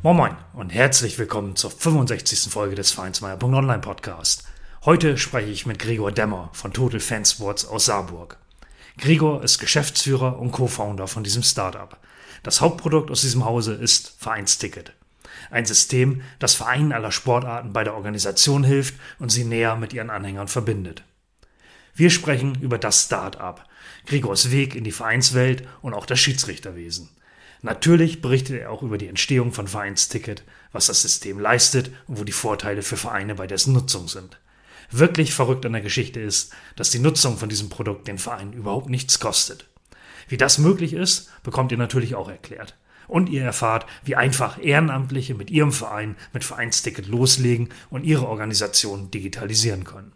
Moin Moin und herzlich willkommen zur 65. Folge des Vereinsmeier.online Podcast. Heute spreche ich mit Gregor Demmer von Total Fansports aus Saarburg. Gregor ist Geschäftsführer und Co-Founder von diesem Startup. Das Hauptprodukt aus diesem Hause ist Vereinsticket. Ein System, das Vereinen aller Sportarten bei der Organisation hilft und sie näher mit ihren Anhängern verbindet. Wir sprechen über das Startup, Gregors Weg in die Vereinswelt und auch das Schiedsrichterwesen. Natürlich berichtet er auch über die Entstehung von Vereinsticket, was das System leistet und wo die Vorteile für Vereine bei dessen Nutzung sind. Wirklich verrückt an der Geschichte ist, dass die Nutzung von diesem Produkt den Verein überhaupt nichts kostet. Wie das möglich ist, bekommt ihr natürlich auch erklärt. Und ihr erfahrt, wie einfach Ehrenamtliche mit ihrem Verein mit Vereinsticket loslegen und ihre Organisation digitalisieren können.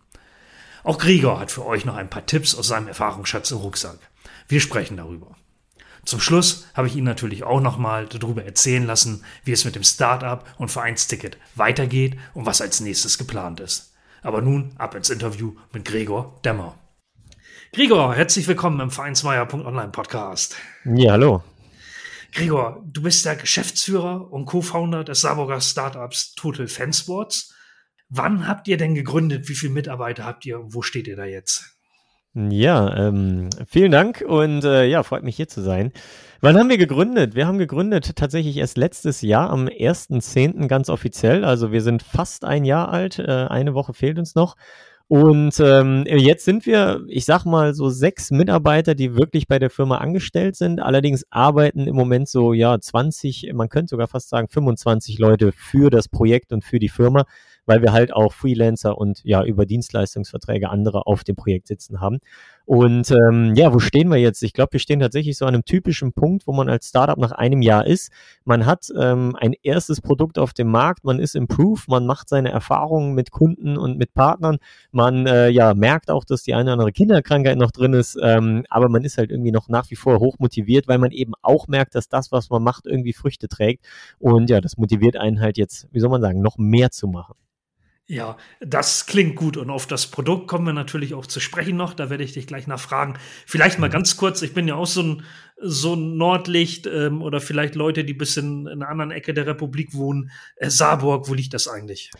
Auch Gregor hat für euch noch ein paar Tipps aus seinem Erfahrungsschatz im Rucksack. Wir sprechen darüber. Zum Schluss habe ich Ihnen natürlich auch nochmal darüber erzählen lassen, wie es mit dem Startup und Vereinsticket weitergeht und was als nächstes geplant ist. Aber nun ab ins Interview mit Gregor Demmer. Gregor, herzlich willkommen im Vereinsmeier.online Podcast. Ja, hallo. Gregor, du bist der Geschäftsführer und Co-Founder des Saarburger Startups Total Fansports. Wann habt ihr denn gegründet? Wie viele Mitarbeiter habt ihr? Wo steht ihr da jetzt? Ja, ähm, vielen Dank und äh, ja, freut mich hier zu sein. Wann haben wir gegründet? Wir haben gegründet tatsächlich erst letztes Jahr am 1.10. ganz offiziell. Also wir sind fast ein Jahr alt. Äh, eine Woche fehlt uns noch. Und ähm, jetzt sind wir, ich sag mal, so sechs Mitarbeiter, die wirklich bei der Firma angestellt sind. Allerdings arbeiten im Moment so, ja, 20, man könnte sogar fast sagen 25 Leute für das Projekt und für die Firma weil wir halt auch Freelancer und ja über Dienstleistungsverträge andere auf dem Projekt sitzen haben. Und ähm, ja, wo stehen wir jetzt? Ich glaube, wir stehen tatsächlich so an einem typischen Punkt, wo man als Startup nach einem Jahr ist. Man hat ähm, ein erstes Produkt auf dem Markt, man ist improved, man macht seine Erfahrungen mit Kunden und mit Partnern. Man äh, ja merkt auch, dass die eine oder andere Kinderkrankheit noch drin ist, ähm, aber man ist halt irgendwie noch nach wie vor hoch motiviert, weil man eben auch merkt, dass das, was man macht, irgendwie Früchte trägt. Und ja, das motiviert einen halt jetzt, wie soll man sagen, noch mehr zu machen. Ja, das klingt gut und auf das Produkt kommen wir natürlich auch zu sprechen noch. Da werde ich dich gleich nachfragen. Vielleicht mal mhm. ganz kurz, ich bin ja auch so ein, so ein Nordlicht ähm, oder vielleicht Leute, die bis in, in einer anderen Ecke der Republik wohnen. Äh, Saarburg, wo liegt das eigentlich?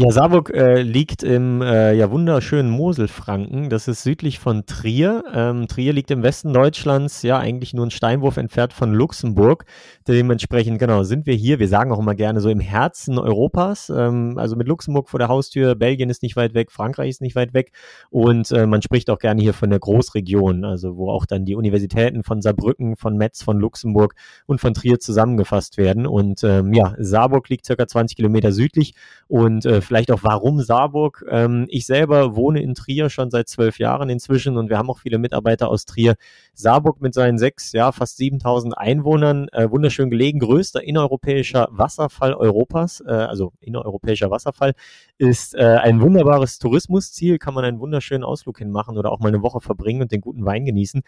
Ja, Saarburg äh, liegt im äh, ja, wunderschönen Moselfranken. Das ist südlich von Trier. Ähm, Trier liegt im Westen Deutschlands, ja, eigentlich nur ein Steinwurf entfernt von Luxemburg. Dementsprechend, genau, sind wir hier. Wir sagen auch immer gerne so im Herzen Europas. Ähm, also mit Luxemburg vor der Haustür. Belgien ist nicht weit weg, Frankreich ist nicht weit weg. Und äh, man spricht auch gerne hier von der Großregion, also wo auch dann die Universitäten von Saarbrücken, von Metz, von Luxemburg und von Trier zusammengefasst werden. Und ähm, ja, Saarburg liegt circa 20 Kilometer südlich und äh, vielleicht auch warum Saarburg. Ähm, ich selber wohne in Trier schon seit zwölf Jahren inzwischen und wir haben auch viele Mitarbeiter aus Trier. Saarburg mit seinen sechs, ja, fast 7000 Einwohnern, äh, wunderschön gelegen, größter innereuropäischer Wasserfall Europas, äh, also innereuropäischer Wasserfall, ist äh, ein wunderbares Tourismusziel, kann man einen wunderschönen Ausflug hinmachen oder auch mal eine Woche verbringen und den guten Wein genießen.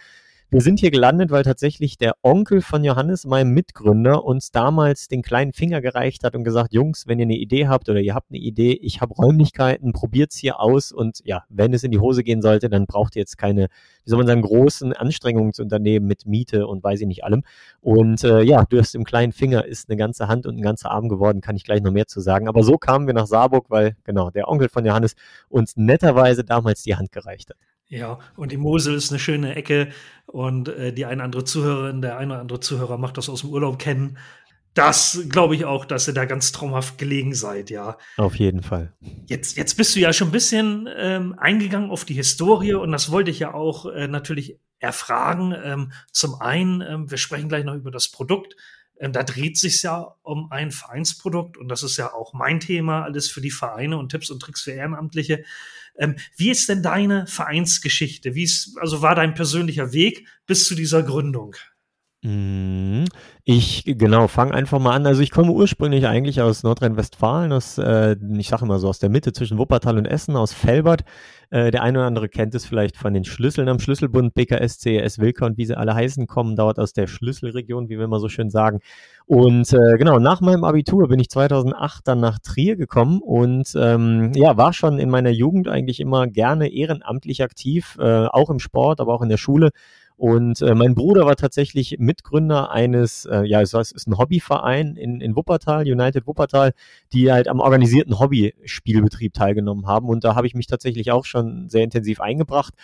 Wir sind hier gelandet, weil tatsächlich der Onkel von Johannes, meinem Mitgründer, uns damals den kleinen Finger gereicht hat und gesagt, Jungs, wenn ihr eine Idee habt oder ihr habt eine Idee, ich habe Räumlichkeiten, probiert's hier aus und ja, wenn es in die Hose gehen sollte, dann braucht ihr jetzt keine, wie soll man sagen, großen Anstrengungen zu unternehmen mit Miete und weiß ich nicht allem. Und äh, ja, du hast im kleinen Finger ist eine ganze Hand und ein ganzer Arm geworden, kann ich gleich noch mehr zu sagen. Aber so kamen wir nach Saarburg, weil genau der Onkel von Johannes uns netterweise damals die Hand gereicht hat. Ja, und die Mosel ist eine schöne Ecke und äh, die eine andere Zuhörerin, der eine oder andere Zuhörer macht das aus dem Urlaub kennen. Das glaube ich auch, dass ihr da ganz traumhaft gelegen seid, ja. Auf jeden Fall. Jetzt, jetzt bist du ja schon ein bisschen ähm, eingegangen auf die Historie und das wollte ich ja auch äh, natürlich erfragen. Ähm, zum einen, ähm, wir sprechen gleich noch über das Produkt. Da dreht sich ja um ein Vereinsprodukt und das ist ja auch mein Thema, alles für die Vereine und Tipps und Tricks für Ehrenamtliche. Ähm, wie ist denn deine Vereinsgeschichte? Wie ist, also war dein persönlicher Weg bis zu dieser Gründung? Mhm. Ich, genau, fange einfach mal an. Also ich komme ursprünglich eigentlich aus Nordrhein-Westfalen, aus, äh, ich sage immer so, aus der Mitte zwischen Wuppertal und Essen, aus Felbert. Äh, der eine oder andere kennt es vielleicht von den Schlüsseln am Schlüsselbund, BKS, CES, Wilker und wie sie alle heißen, kommen dort aus der Schlüsselregion, wie wir immer so schön sagen. Und äh, genau, nach meinem Abitur bin ich 2008 dann nach Trier gekommen und ähm, ja, war schon in meiner Jugend eigentlich immer gerne ehrenamtlich aktiv, äh, auch im Sport, aber auch in der Schule und äh, mein Bruder war tatsächlich Mitgründer eines, äh, ja, es ist ein Hobbyverein in, in Wuppertal, United Wuppertal, die halt am organisierten Hobbyspielbetrieb teilgenommen haben. Und da habe ich mich tatsächlich auch schon sehr intensiv eingebracht.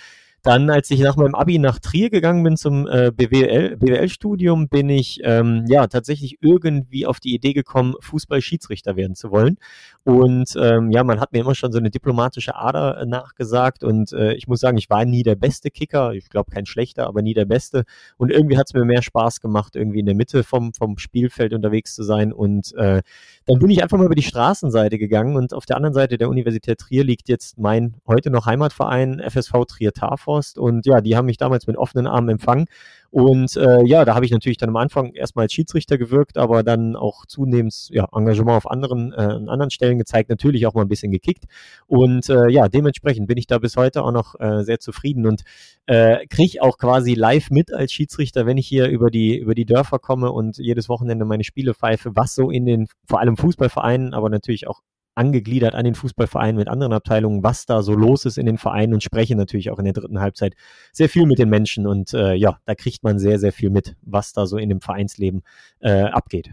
Dann, als ich nach meinem Abi nach Trier gegangen bin zum äh, BWL, BWL-Studium, bin ich ähm, ja tatsächlich irgendwie auf die Idee gekommen, Fußball-Schiedsrichter werden zu wollen. Und ähm, ja, man hat mir immer schon so eine diplomatische Ader äh, nachgesagt. Und äh, ich muss sagen, ich war nie der beste Kicker. Ich glaube kein schlechter, aber nie der beste. Und irgendwie hat es mir mehr Spaß gemacht, irgendwie in der Mitte vom, vom Spielfeld unterwegs zu sein. Und äh, dann bin ich einfach mal über die Straßenseite gegangen. Und auf der anderen Seite der Universität Trier liegt jetzt mein heute noch Heimatverein FSV Trier Tarforst. Und ja, die haben mich damals mit offenen Armen empfangen. Und äh, ja, da habe ich natürlich dann am Anfang erstmal als Schiedsrichter gewirkt, aber dann auch zunehmend ja, Engagement auf anderen, äh, an anderen Stellen gezeigt, natürlich auch mal ein bisschen gekickt. Und äh, ja, dementsprechend bin ich da bis heute auch noch äh, sehr zufrieden und äh, kriege auch quasi live mit als Schiedsrichter, wenn ich hier über die, über die Dörfer komme und jedes Wochenende meine Spiele pfeife, was so in den vor allem Fußballvereinen, aber natürlich auch angegliedert an den Fußballvereinen mit anderen Abteilungen, was da so los ist in den Vereinen und spreche natürlich auch in der dritten Halbzeit sehr viel mit den Menschen und äh, ja, da kriegt man sehr, sehr viel mit, was da so in dem Vereinsleben äh, abgeht.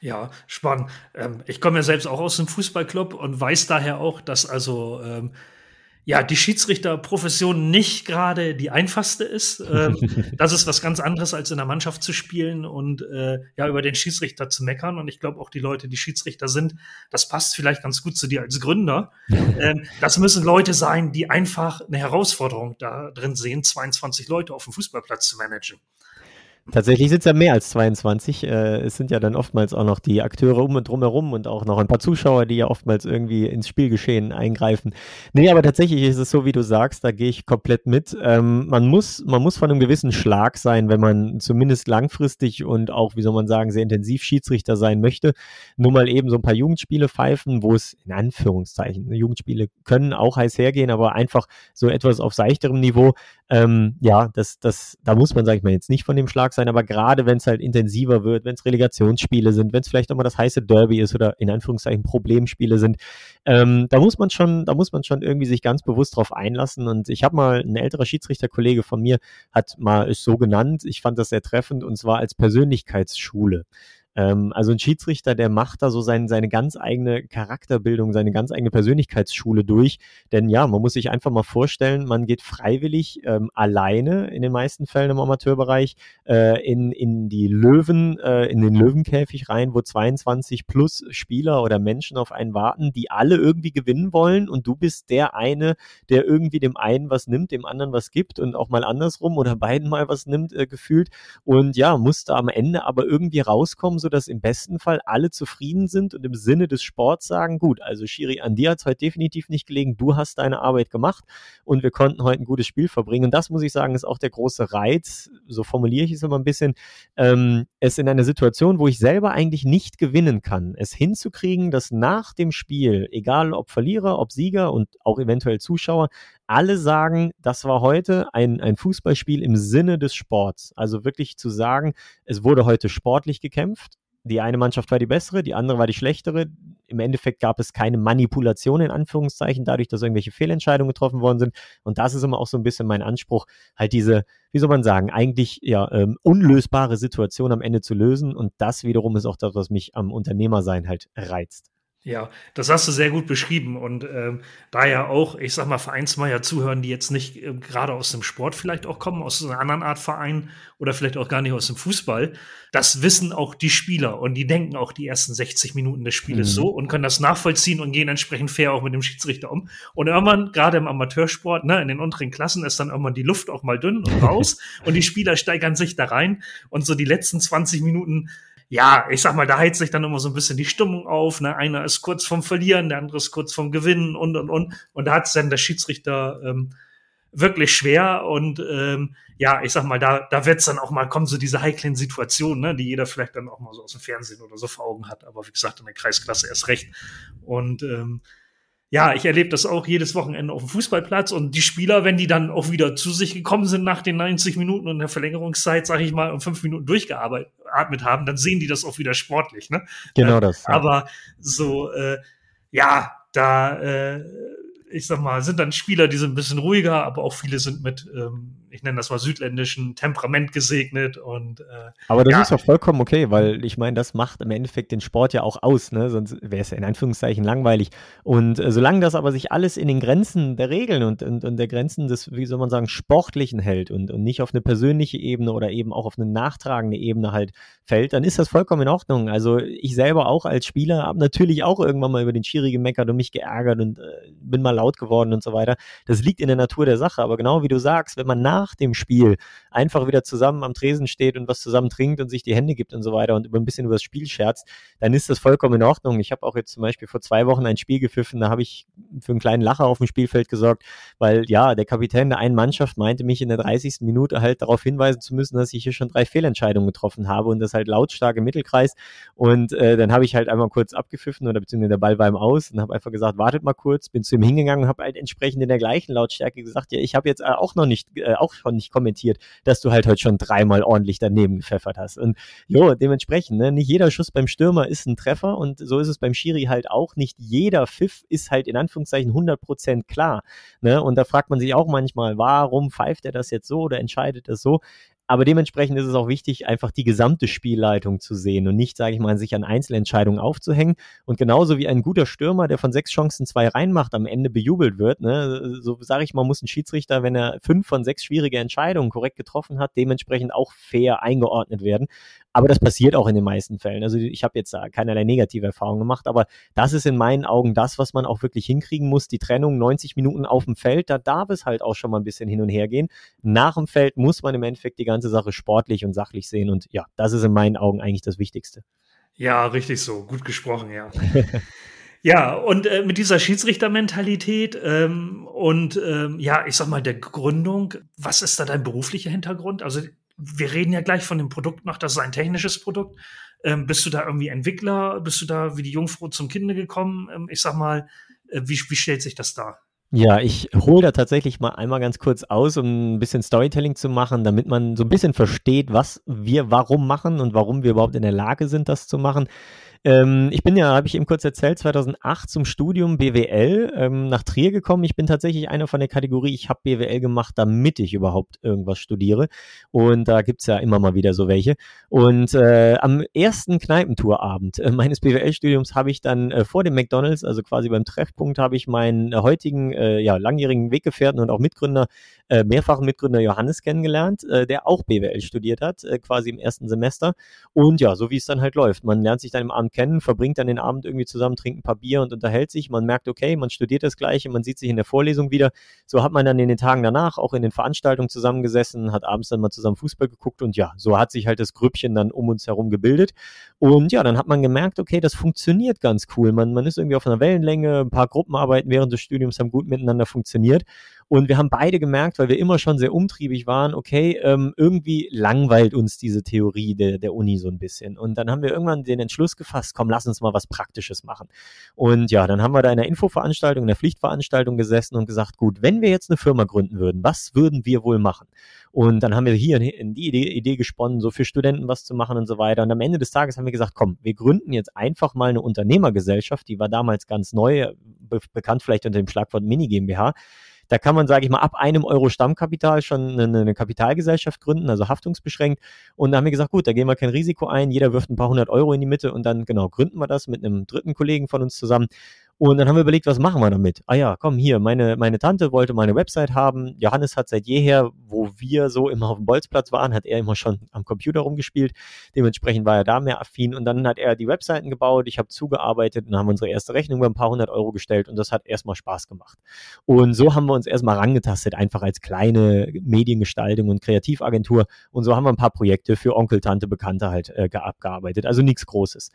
Ja, spannend. Ähm, ich komme ja selbst auch aus dem Fußballclub und weiß daher auch, dass also ähm, ja, die Schiedsrichterprofession nicht gerade die einfachste ist. Ähm, das ist was ganz anderes, als in der Mannschaft zu spielen und äh, ja, über den Schiedsrichter zu meckern. Und ich glaube auch die Leute, die Schiedsrichter sind, das passt vielleicht ganz gut zu dir als Gründer. Ähm, das müssen Leute sein, die einfach eine Herausforderung da drin sehen, 22 Leute auf dem Fußballplatz zu managen. Tatsächlich sind es ja mehr als 22. Äh, es sind ja dann oftmals auch noch die Akteure um und drumherum und auch noch ein paar Zuschauer, die ja oftmals irgendwie ins Spielgeschehen eingreifen. Nee, aber tatsächlich ist es so, wie du sagst, da gehe ich komplett mit. Ähm, man, muss, man muss von einem gewissen Schlag sein, wenn man zumindest langfristig und auch, wie soll man sagen, sehr intensiv Schiedsrichter sein möchte. Nur mal eben so ein paar Jugendspiele pfeifen, wo es in Anführungszeichen, Jugendspiele können auch heiß hergehen, aber einfach so etwas auf seichterem Niveau. Ähm, ja, das, das, da muss man, sage ich mal, jetzt nicht von dem Schlag sein, aber gerade wenn es halt intensiver wird, wenn es Relegationsspiele sind, wenn es vielleicht auch mal das heiße Derby ist oder in Anführungszeichen Problemspiele sind, ähm, da muss man schon, da muss man schon irgendwie sich ganz bewusst drauf einlassen. Und ich habe mal ein älterer Schiedsrichterkollege von mir hat mal es so genannt. Ich fand das sehr treffend und zwar als Persönlichkeitsschule. Ähm, also ein Schiedsrichter, der macht da so sein, seine ganz eigene Charakterbildung, seine ganz eigene Persönlichkeitsschule durch. Denn ja, man muss sich einfach mal vorstellen, man geht freiwillig ähm, alleine in den meisten Fällen im Amateurbereich äh, in, in die Löwen, äh, in den Löwenkäfig rein, wo 22 plus Spieler oder Menschen auf einen warten, die alle irgendwie gewinnen wollen und du bist der eine, der irgendwie dem einen was nimmt, dem anderen was gibt und auch mal andersrum oder beiden mal was nimmt, äh, gefühlt. Und ja, musste am Ende aber irgendwie rauskommen, so dass im besten Fall alle zufrieden sind und im Sinne des Sports sagen, gut, also Shiri, an dir hat es heute definitiv nicht gelegen, du hast deine Arbeit gemacht und wir konnten heute ein gutes Spiel verbringen. Und das muss ich sagen, ist auch der große Reiz, so formuliere ich es immer ein bisschen, ähm, es in einer Situation, wo ich selber eigentlich nicht gewinnen kann, es hinzukriegen, dass nach dem Spiel, egal ob Verlierer, ob Sieger und auch eventuell Zuschauer, alle sagen, das war heute ein, ein Fußballspiel im Sinne des Sports. Also wirklich zu sagen, es wurde heute sportlich gekämpft. Die eine Mannschaft war die bessere, die andere war die schlechtere. Im Endeffekt gab es keine Manipulation in Anführungszeichen, dadurch, dass irgendwelche Fehlentscheidungen getroffen worden sind. Und das ist immer auch so ein bisschen mein Anspruch, halt diese, wie soll man sagen, eigentlich ja ähm, unlösbare Situation am Ende zu lösen. Und das wiederum ist auch das, was mich am Unternehmersein halt reizt. Ja, das hast du sehr gut beschrieben. Und ähm, da ja auch, ich sag mal, Vereinsmeier zuhören, die jetzt nicht äh, gerade aus dem Sport vielleicht auch kommen, aus einer anderen Art Verein oder vielleicht auch gar nicht aus dem Fußball, das wissen auch die Spieler und die denken auch die ersten 60 Minuten des Spieles mhm. so und können das nachvollziehen und gehen entsprechend fair auch mit dem Schiedsrichter um. Und irgendwann, gerade im Amateursport, ne, in den unteren Klassen, ist dann irgendwann die Luft auch mal dünn und raus und die Spieler steigern sich da rein und so die letzten 20 Minuten ja, ich sag mal, da heizt sich dann immer so ein bisschen die Stimmung auf. Ne? Einer ist kurz vom Verlieren, der andere ist kurz vom Gewinnen und und und. Und da hat dann der Schiedsrichter ähm, wirklich schwer und ähm, ja, ich sag mal, da, da wird's dann auch mal, kommen so diese heiklen Situationen, ne, die jeder vielleicht dann auch mal so aus dem Fernsehen oder so vor Augen hat, aber wie gesagt, in der Kreisklasse erst recht. Und ähm, ja, ich erlebe das auch jedes Wochenende auf dem Fußballplatz und die Spieler, wenn die dann auch wieder zu sich gekommen sind nach den 90 Minuten und der Verlängerungszeit, sage ich mal, um fünf Minuten durchgeatmet haben, dann sehen die das auch wieder sportlich. Ne? Genau das. Ja. Aber so, äh, ja, da äh, ich sag mal, sind dann Spieler, die sind ein bisschen ruhiger, aber auch viele sind mit, ähm, ich nenne das mal südländischen Temperament gesegnet und äh, Aber das ja. ist doch vollkommen okay, weil ich meine, das macht im Endeffekt den Sport ja auch aus, ne? Sonst wäre es ja in Anführungszeichen langweilig. Und äh, solange das aber sich alles in den Grenzen der Regeln und, und, und der Grenzen des, wie soll man sagen, Sportlichen hält und, und nicht auf eine persönliche Ebene oder eben auch auf eine nachtragende Ebene halt fällt, dann ist das vollkommen in Ordnung. Also ich selber auch als Spieler habe natürlich auch irgendwann mal über den Schiri gemeckert und mich geärgert und äh, bin mal laut geworden und so weiter. Das liegt in der Natur der Sache. Aber genau wie du sagst, wenn man nach dem Spiel einfach wieder zusammen am Tresen steht und was zusammen trinkt und sich die Hände gibt und so weiter und über ein bisschen über das Spiel scherzt, dann ist das vollkommen in Ordnung. Ich habe auch jetzt zum Beispiel vor zwei Wochen ein Spiel gepfiffen, da habe ich für einen kleinen Lacher auf dem Spielfeld gesorgt, weil ja, der Kapitän der einen Mannschaft meinte mich in der 30. Minute halt darauf hinweisen zu müssen, dass ich hier schon drei Fehlentscheidungen getroffen habe und das halt lautstark im Mittelkreis. Und äh, dann habe ich halt einmal kurz abgepfiffen oder beziehungsweise der Ball war ihm aus und habe einfach gesagt, wartet mal kurz, bin zu ihm hingegangen und habe halt entsprechend in der gleichen Lautstärke gesagt, ja, ich habe jetzt äh, auch noch nicht, äh, auch schon nicht kommentiert, dass du halt heute schon dreimal ordentlich daneben gepfeffert hast. Und jo, dementsprechend, ne, nicht jeder Schuss beim Stürmer ist ein Treffer und so ist es beim Schiri halt auch. Nicht jeder Pfiff ist halt in Anführungszeichen 100% klar. Ne? Und da fragt man sich auch manchmal, warum pfeift er das jetzt so oder entscheidet das so? Aber dementsprechend ist es auch wichtig, einfach die gesamte Spielleitung zu sehen und nicht, sage ich mal, sich an Einzelentscheidungen aufzuhängen. Und genauso wie ein guter Stürmer, der von sechs Chancen zwei reinmacht, am Ende bejubelt wird, ne, so sage ich mal, muss ein Schiedsrichter, wenn er fünf von sechs schwierige Entscheidungen korrekt getroffen hat, dementsprechend auch fair eingeordnet werden. Aber das passiert auch in den meisten Fällen. Also ich habe jetzt keinerlei negative Erfahrungen gemacht, aber das ist in meinen Augen das, was man auch wirklich hinkriegen muss. Die Trennung 90 Minuten auf dem Feld, da darf es halt auch schon mal ein bisschen hin und her gehen. Nach dem Feld muss man im Endeffekt die ganze Sache sportlich und sachlich sehen. Und ja, das ist in meinen Augen eigentlich das Wichtigste. Ja, richtig so. Gut gesprochen, ja. Ja, und äh, mit dieser Schiedsrichtermentalität ähm, und ähm, ja, ich sag mal, der Gründung, was ist da dein beruflicher Hintergrund? Also wir reden ja gleich von dem Produkt noch, das ist ein technisches Produkt. Ähm, bist du da irgendwie Entwickler? Bist du da wie die Jungfrau zum Kinde gekommen? Ähm, ich sag mal, äh, wie, wie stellt sich das dar? Ja, ich hole da tatsächlich mal einmal ganz kurz aus, um ein bisschen Storytelling zu machen, damit man so ein bisschen versteht, was wir warum machen und warum wir überhaupt in der Lage sind, das zu machen. Ähm, ich bin ja, habe ich eben kurz erzählt, 2008 zum Studium BWL ähm, nach Trier gekommen. Ich bin tatsächlich einer von der Kategorie, ich habe BWL gemacht, damit ich überhaupt irgendwas studiere. Und da gibt's ja immer mal wieder so welche. Und äh, am ersten Kneipentourabend äh, meines BWL-Studiums habe ich dann äh, vor dem McDonalds, also quasi beim Treffpunkt, habe ich meinen äh, heutigen, äh, ja, langjährigen Weggefährten und auch Mitgründer, äh, mehrfachen Mitgründer Johannes kennengelernt, der auch BWL studiert hat, quasi im ersten Semester. Und ja, so wie es dann halt läuft. Man lernt sich dann im Abend kennen, verbringt dann den Abend irgendwie zusammen, trinkt ein paar Bier und unterhält sich. Man merkt, okay, man studiert das Gleiche, man sieht sich in der Vorlesung wieder. So hat man dann in den Tagen danach auch in den Veranstaltungen zusammengesessen, hat abends dann mal zusammen Fußball geguckt und ja, so hat sich halt das Grüppchen dann um uns herum gebildet. Und ja, dann hat man gemerkt, okay, das funktioniert ganz cool. Man, man ist irgendwie auf einer Wellenlänge, ein paar Gruppenarbeiten während des Studiums haben gut miteinander funktioniert. Und wir haben beide gemerkt, weil wir immer schon sehr umtriebig waren, okay, ähm, irgendwie langweilt uns diese Theorie der, der Uni so ein bisschen. Und dann haben wir irgendwann den Entschluss gefasst, komm, lass uns mal was Praktisches machen. Und ja, dann haben wir da in der Infoveranstaltung, in der Pflichtveranstaltung gesessen und gesagt, gut, wenn wir jetzt eine Firma gründen würden, was würden wir wohl machen? Und dann haben wir hier in die Idee, Idee gesponnen, so für Studenten was zu machen und so weiter. Und am Ende des Tages haben wir gesagt, komm, wir gründen jetzt einfach mal eine Unternehmergesellschaft, die war damals ganz neu, be bekannt vielleicht unter dem Schlagwort Mini GmbH. Da kann man, sage ich mal, ab einem Euro Stammkapital schon eine, eine, Kapitalgesellschaft gründen, also haftungsbeschränkt. Und da haben wir gesagt, gut, da gehen wir kein Risiko ein, jeder wirft ein paar hundert Euro in die Mitte und dann genau gründen wir das mit einem dritten Kollegen von uns zusammen. Und dann haben wir überlegt, was machen wir damit? Ah ja, komm hier, meine, meine Tante wollte mal eine Website haben. Johannes hat seit jeher, wo wir so immer auf dem Bolzplatz waren, hat er immer schon am Computer rumgespielt. Dementsprechend war er da mehr affin. Und dann hat er die Webseiten gebaut, ich habe zugearbeitet und haben unsere erste Rechnung über ein paar hundert Euro gestellt und das hat erstmal Spaß gemacht. Und so haben wir uns erstmal rangetastet, einfach als kleine Mediengestaltung und Kreativagentur. Und so haben wir ein paar Projekte für Onkel, Tante, Bekannte halt äh, abgearbeitet. Also nichts Großes.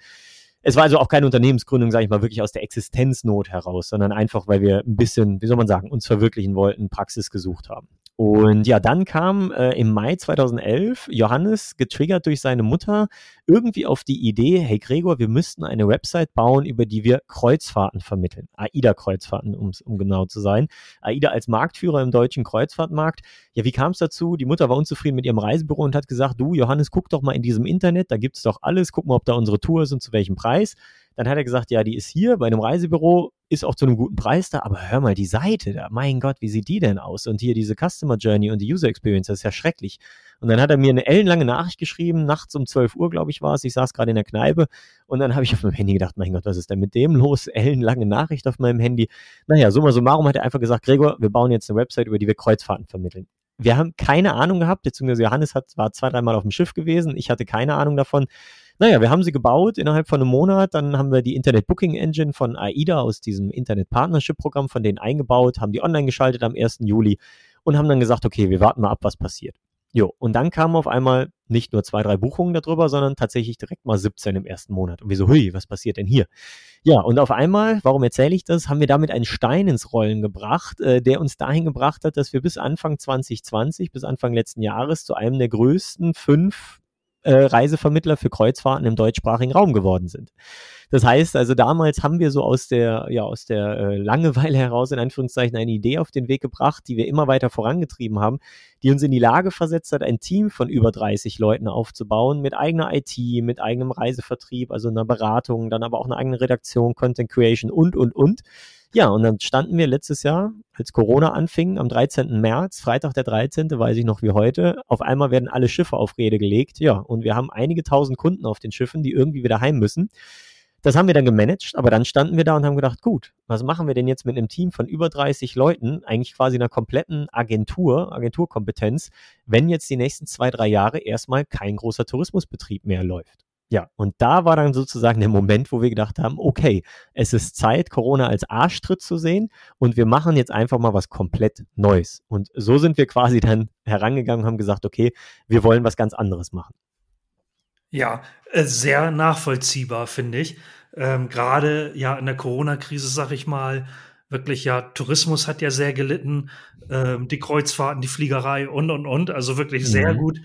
Es war also auch keine Unternehmensgründung, sage ich mal, wirklich aus der Existenznot heraus, sondern einfach, weil wir ein bisschen, wie soll man sagen, uns verwirklichen wollten, Praxis gesucht haben. Und ja, dann kam äh, im Mai 2011 Johannes, getriggert durch seine Mutter, irgendwie auf die Idee, hey Gregor, wir müssten eine Website bauen, über die wir Kreuzfahrten vermitteln. AIDA-Kreuzfahrten, um, um genau zu sein. AIDA als Marktführer im deutschen Kreuzfahrtmarkt. Ja, wie kam es dazu? Die Mutter war unzufrieden mit ihrem Reisebüro und hat gesagt, du Johannes, guck doch mal in diesem Internet, da gibt's doch alles, guck mal, ob da unsere Tour ist und zu welchem Preis. Dann hat er gesagt, ja, die ist hier bei einem Reisebüro, ist auch zu einem guten Preis da, aber hör mal die Seite da, mein Gott, wie sieht die denn aus? Und hier diese Customer Journey und die User Experience, das ist ja schrecklich. Und dann hat er mir eine ellenlange Nachricht geschrieben, nachts um 12 Uhr, glaube ich, war es. Ich saß gerade in der Kneipe und dann habe ich auf meinem Handy gedacht, mein Gott, was ist denn mit dem los? Ellenlange Nachricht auf meinem Handy. Naja, summa summarum hat er einfach gesagt, Gregor, wir bauen jetzt eine Website, über die wir Kreuzfahrten vermitteln. Wir haben keine Ahnung gehabt, beziehungsweise Johannes hat, war zwei, dreimal auf dem Schiff gewesen. Ich hatte keine Ahnung davon. Naja, wir haben sie gebaut innerhalb von einem Monat. Dann haben wir die Internet Booking Engine von AIDA aus diesem Internet Partnership Programm von denen eingebaut, haben die online geschaltet am 1. Juli und haben dann gesagt, okay, wir warten mal ab, was passiert. Jo, und dann kamen auf einmal nicht nur zwei, drei Buchungen darüber, sondern tatsächlich direkt mal 17 im ersten Monat. Und wir so, hui, was passiert denn hier? Ja, und auf einmal, warum erzähle ich das, haben wir damit einen Stein ins Rollen gebracht, äh, der uns dahin gebracht hat, dass wir bis Anfang 2020, bis Anfang letzten Jahres zu einem der größten fünf äh, Reisevermittler für Kreuzfahrten im deutschsprachigen Raum geworden sind. Das heißt, also damals haben wir so aus der, ja, aus der äh, Langeweile heraus in Anführungszeichen eine Idee auf den Weg gebracht, die wir immer weiter vorangetrieben haben, die uns in die Lage versetzt hat, ein Team von über 30 Leuten aufzubauen, mit eigener IT, mit eigenem Reisevertrieb, also einer Beratung, dann aber auch eine eigene Redaktion, Content Creation und, und, und. Ja, und dann standen wir letztes Jahr, als Corona anfing, am 13. März, Freitag der 13., weiß ich noch wie heute, auf einmal werden alle Schiffe auf Rede gelegt. Ja, und wir haben einige tausend Kunden auf den Schiffen, die irgendwie wieder heim müssen. Das haben wir dann gemanagt, aber dann standen wir da und haben gedacht, gut, was machen wir denn jetzt mit einem Team von über 30 Leuten, eigentlich quasi einer kompletten Agentur, Agenturkompetenz, wenn jetzt die nächsten zwei, drei Jahre erstmal kein großer Tourismusbetrieb mehr läuft? Ja, und da war dann sozusagen der Moment, wo wir gedacht haben, okay, es ist Zeit, Corona als Arschtritt zu sehen und wir machen jetzt einfach mal was komplett Neues. Und so sind wir quasi dann herangegangen und haben gesagt, okay, wir wollen was ganz anderes machen. Ja, äh, sehr nachvollziehbar, finde ich. Ähm, Gerade ja in der Corona-Krise, sag ich mal, wirklich ja, Tourismus hat ja sehr gelitten, ähm, die Kreuzfahrten, die Fliegerei und und und. Also wirklich sehr mhm. gut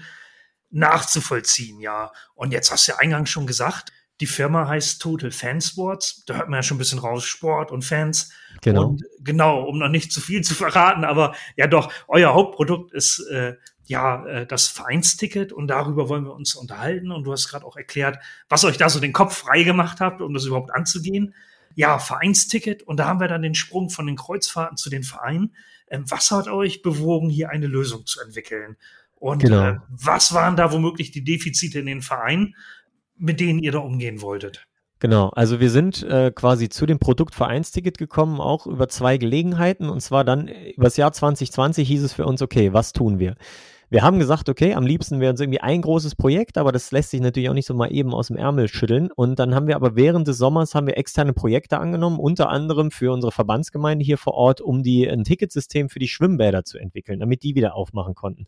nachzuvollziehen, ja. Und jetzt hast du ja eingangs schon gesagt, die Firma heißt Total Fansports. Da hört man ja schon ein bisschen raus, Sport und Fans. Genau. Und genau, um noch nicht zu viel zu verraten, aber ja doch, euer Hauptprodukt ist äh, ja äh, das Vereinsticket und darüber wollen wir uns unterhalten. Und du hast gerade auch erklärt, was euch da so den Kopf frei gemacht habt, um das überhaupt anzugehen. Ja, Vereinsticket und da haben wir dann den Sprung von den Kreuzfahrten zu den Vereinen. Ähm, was hat euch bewogen, hier eine Lösung zu entwickeln? Und genau. äh, was waren da womöglich die Defizite in den Vereinen, mit denen ihr da umgehen wolltet? Genau, also wir sind äh, quasi zu dem Produkt Vereinsticket gekommen, auch über zwei Gelegenheiten. Und zwar dann äh, über das Jahr 2020 hieß es für uns, okay, was tun wir? Wir haben gesagt, okay, am liebsten wäre uns irgendwie ein großes Projekt, aber das lässt sich natürlich auch nicht so mal eben aus dem Ärmel schütteln. Und dann haben wir aber während des Sommers haben wir externe Projekte angenommen, unter anderem für unsere Verbandsgemeinde hier vor Ort, um die ein Ticketsystem für die Schwimmbäder zu entwickeln, damit die wieder aufmachen konnten.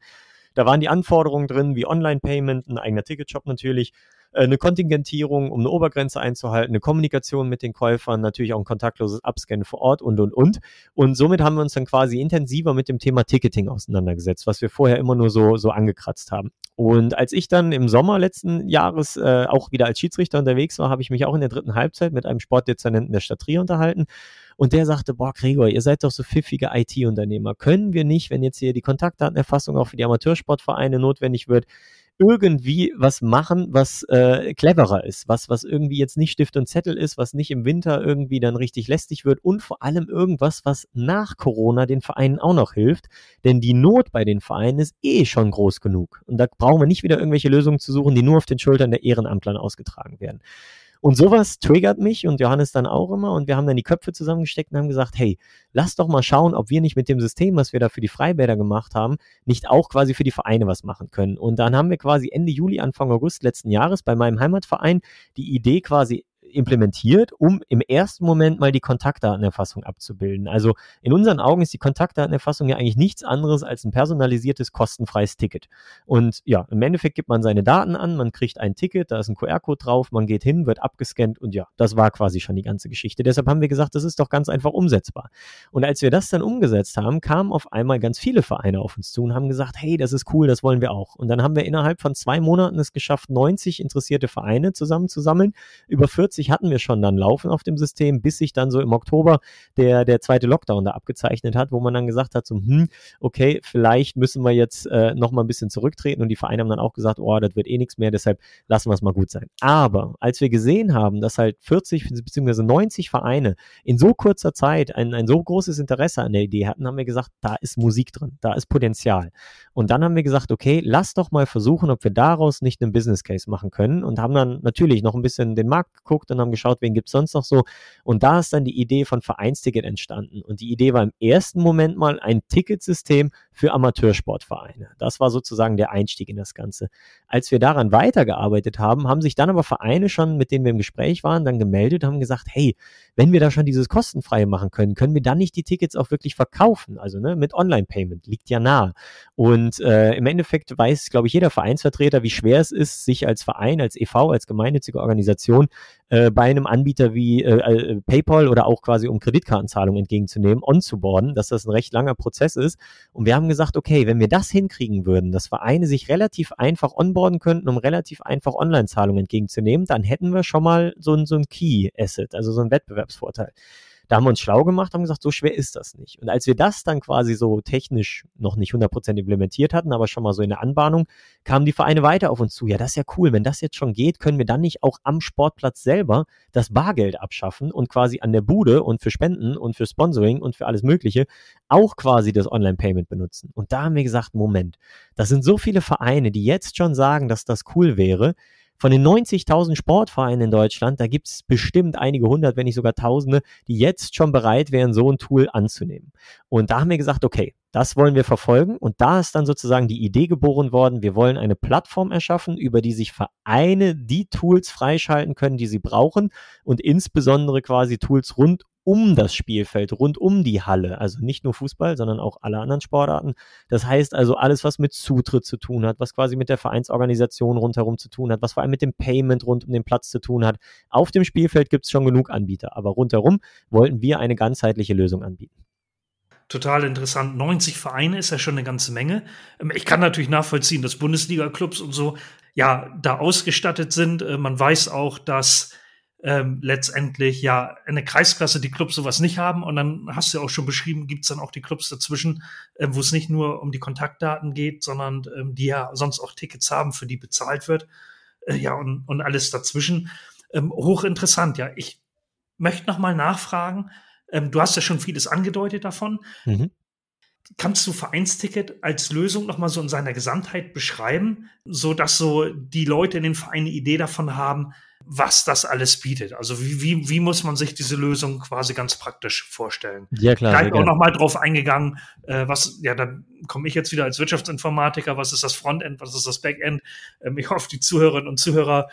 Da waren die Anforderungen drin, wie Online-Payment, ein eigener Ticketshop natürlich, eine Kontingentierung, um eine Obergrenze einzuhalten, eine Kommunikation mit den Käufern, natürlich auch ein kontaktloses Abscannen vor Ort und, und, und. Und somit haben wir uns dann quasi intensiver mit dem Thema Ticketing auseinandergesetzt, was wir vorher immer nur so, so angekratzt haben. Und als ich dann im Sommer letzten Jahres äh, auch wieder als Schiedsrichter unterwegs war, habe ich mich auch in der dritten Halbzeit mit einem Sportdezernenten der Stadt Trier unterhalten. Und der sagte, boah, Gregor, ihr seid doch so pfiffige IT-Unternehmer. Können wir nicht, wenn jetzt hier die Kontaktdatenerfassung auch für die Amateursportvereine notwendig wird, irgendwie was machen, was äh, cleverer ist, was, was irgendwie jetzt nicht Stift und Zettel ist, was nicht im Winter irgendwie dann richtig lästig wird und vor allem irgendwas, was nach Corona den Vereinen auch noch hilft. Denn die Not bei den Vereinen ist eh schon groß genug. Und da brauchen wir nicht wieder irgendwelche Lösungen zu suchen, die nur auf den Schultern der Ehrenamtler ausgetragen werden. Und sowas triggert mich und Johannes dann auch immer. Und wir haben dann die Köpfe zusammengesteckt und haben gesagt, hey, lass doch mal schauen, ob wir nicht mit dem System, was wir da für die Freibäder gemacht haben, nicht auch quasi für die Vereine was machen können. Und dann haben wir quasi Ende Juli, Anfang August letzten Jahres bei meinem Heimatverein die Idee quasi implementiert, um im ersten Moment mal die Kontaktdatenerfassung abzubilden. Also in unseren Augen ist die Kontaktdatenerfassung ja eigentlich nichts anderes als ein personalisiertes, kostenfreies Ticket. Und ja, im Endeffekt gibt man seine Daten an, man kriegt ein Ticket, da ist ein QR-Code drauf, man geht hin, wird abgescannt und ja, das war quasi schon die ganze Geschichte. Deshalb haben wir gesagt, das ist doch ganz einfach umsetzbar. Und als wir das dann umgesetzt haben, kamen auf einmal ganz viele Vereine auf uns zu und haben gesagt, hey, das ist cool, das wollen wir auch. Und dann haben wir innerhalb von zwei Monaten es geschafft, 90 interessierte Vereine zusammenzusammeln. Über 40 hatten wir schon dann laufen auf dem System, bis sich dann so im Oktober der, der zweite Lockdown da abgezeichnet hat, wo man dann gesagt hat, so, hm, okay, vielleicht müssen wir jetzt äh, noch mal ein bisschen zurücktreten und die Vereine haben dann auch gesagt, oh, das wird eh nichts mehr, deshalb lassen wir es mal gut sein. Aber als wir gesehen haben, dass halt 40 bzw. 90 Vereine in so kurzer Zeit ein, ein so großes Interesse an der Idee hatten, haben wir gesagt, da ist Musik drin, da ist Potenzial. Und dann haben wir gesagt, okay, lass doch mal versuchen, ob wir daraus nicht einen Business Case machen können und haben dann natürlich noch ein bisschen den Markt geguckt und haben geschaut, wen gibt es sonst noch so. Und da ist dann die Idee von Vereinsticket entstanden. Und die Idee war im ersten Moment mal ein Ticketsystem für Amateursportvereine. Das war sozusagen der Einstieg in das Ganze. Als wir daran weitergearbeitet haben, haben sich dann aber Vereine schon, mit denen wir im Gespräch waren, dann gemeldet, haben gesagt, hey, wenn wir da schon dieses kostenfreie machen können, können wir dann nicht die Tickets auch wirklich verkaufen? Also ne, mit Online-Payment liegt ja nahe. Und äh, im Endeffekt weiß, glaube ich, jeder Vereinsvertreter, wie schwer es ist, sich als Verein, als EV, als gemeinnützige Organisation äh, bei einem Anbieter wie äh, äh, PayPal oder auch quasi um Kreditkartenzahlungen entgegenzunehmen, onzuboarden, dass das ein recht langer Prozess ist. Und wir haben gesagt, okay, wenn wir das hinkriegen würden, dass Vereine sich relativ einfach onboarden könnten, um relativ einfach Online-Zahlungen entgegenzunehmen, dann hätten wir schon mal so so ein Key-Asset, also so ein Wettbewerbsvorteil. Da haben wir uns schlau gemacht, haben gesagt, so schwer ist das nicht. Und als wir das dann quasi so technisch noch nicht 100% implementiert hatten, aber schon mal so in der Anbahnung, kamen die Vereine weiter auf uns zu. Ja, das ist ja cool. Wenn das jetzt schon geht, können wir dann nicht auch am Sportplatz selber das Bargeld abschaffen und quasi an der Bude und für Spenden und für Sponsoring und für alles Mögliche auch quasi das Online-Payment benutzen. Und da haben wir gesagt, Moment, das sind so viele Vereine, die jetzt schon sagen, dass das cool wäre von den 90.000 Sportvereinen in Deutschland, da gibt es bestimmt einige hundert, wenn nicht sogar Tausende, die jetzt schon bereit wären, so ein Tool anzunehmen. Und da haben wir gesagt, okay, das wollen wir verfolgen. Und da ist dann sozusagen die Idee geboren worden, wir wollen eine Plattform erschaffen, über die sich Vereine die Tools freischalten können, die sie brauchen und insbesondere quasi Tools rund um das Spielfeld, rund um die Halle. Also nicht nur Fußball, sondern auch alle anderen Sportarten. Das heißt also alles, was mit Zutritt zu tun hat, was quasi mit der Vereinsorganisation rundherum zu tun hat, was vor allem mit dem Payment rund um den Platz zu tun hat. Auf dem Spielfeld gibt es schon genug Anbieter, aber rundherum wollten wir eine ganzheitliche Lösung anbieten total interessant. 90 Vereine ist ja schon eine ganze Menge. Ähm, ich kann natürlich nachvollziehen, dass Bundesliga-Clubs und so ja da ausgestattet sind. Äh, man weiß auch, dass ähm, letztendlich ja eine Kreisklasse die Clubs sowas nicht haben. Und dann hast du ja auch schon beschrieben, gibt es dann auch die Clubs dazwischen, äh, wo es nicht nur um die Kontaktdaten geht, sondern ähm, die ja sonst auch Tickets haben, für die bezahlt wird. Äh, ja, und, und alles dazwischen. Ähm, hochinteressant, ja. Ich möchte noch mal nachfragen. Ähm, du hast ja schon vieles angedeutet davon. Mhm. Kannst du Vereinsticket als Lösung noch mal so in seiner Gesamtheit beschreiben, so dass so die Leute in den Vereinen eine Idee davon haben, was das alles bietet. Also wie, wie, wie muss man sich diese Lösung quasi ganz praktisch vorstellen? Ja, klar. Da auch noch mal drauf eingegangen, äh, was, ja, da komme ich jetzt wieder als Wirtschaftsinformatiker, was ist das Frontend, was ist das Backend? Ähm, ich hoffe, die Zuhörerinnen und Zuhörer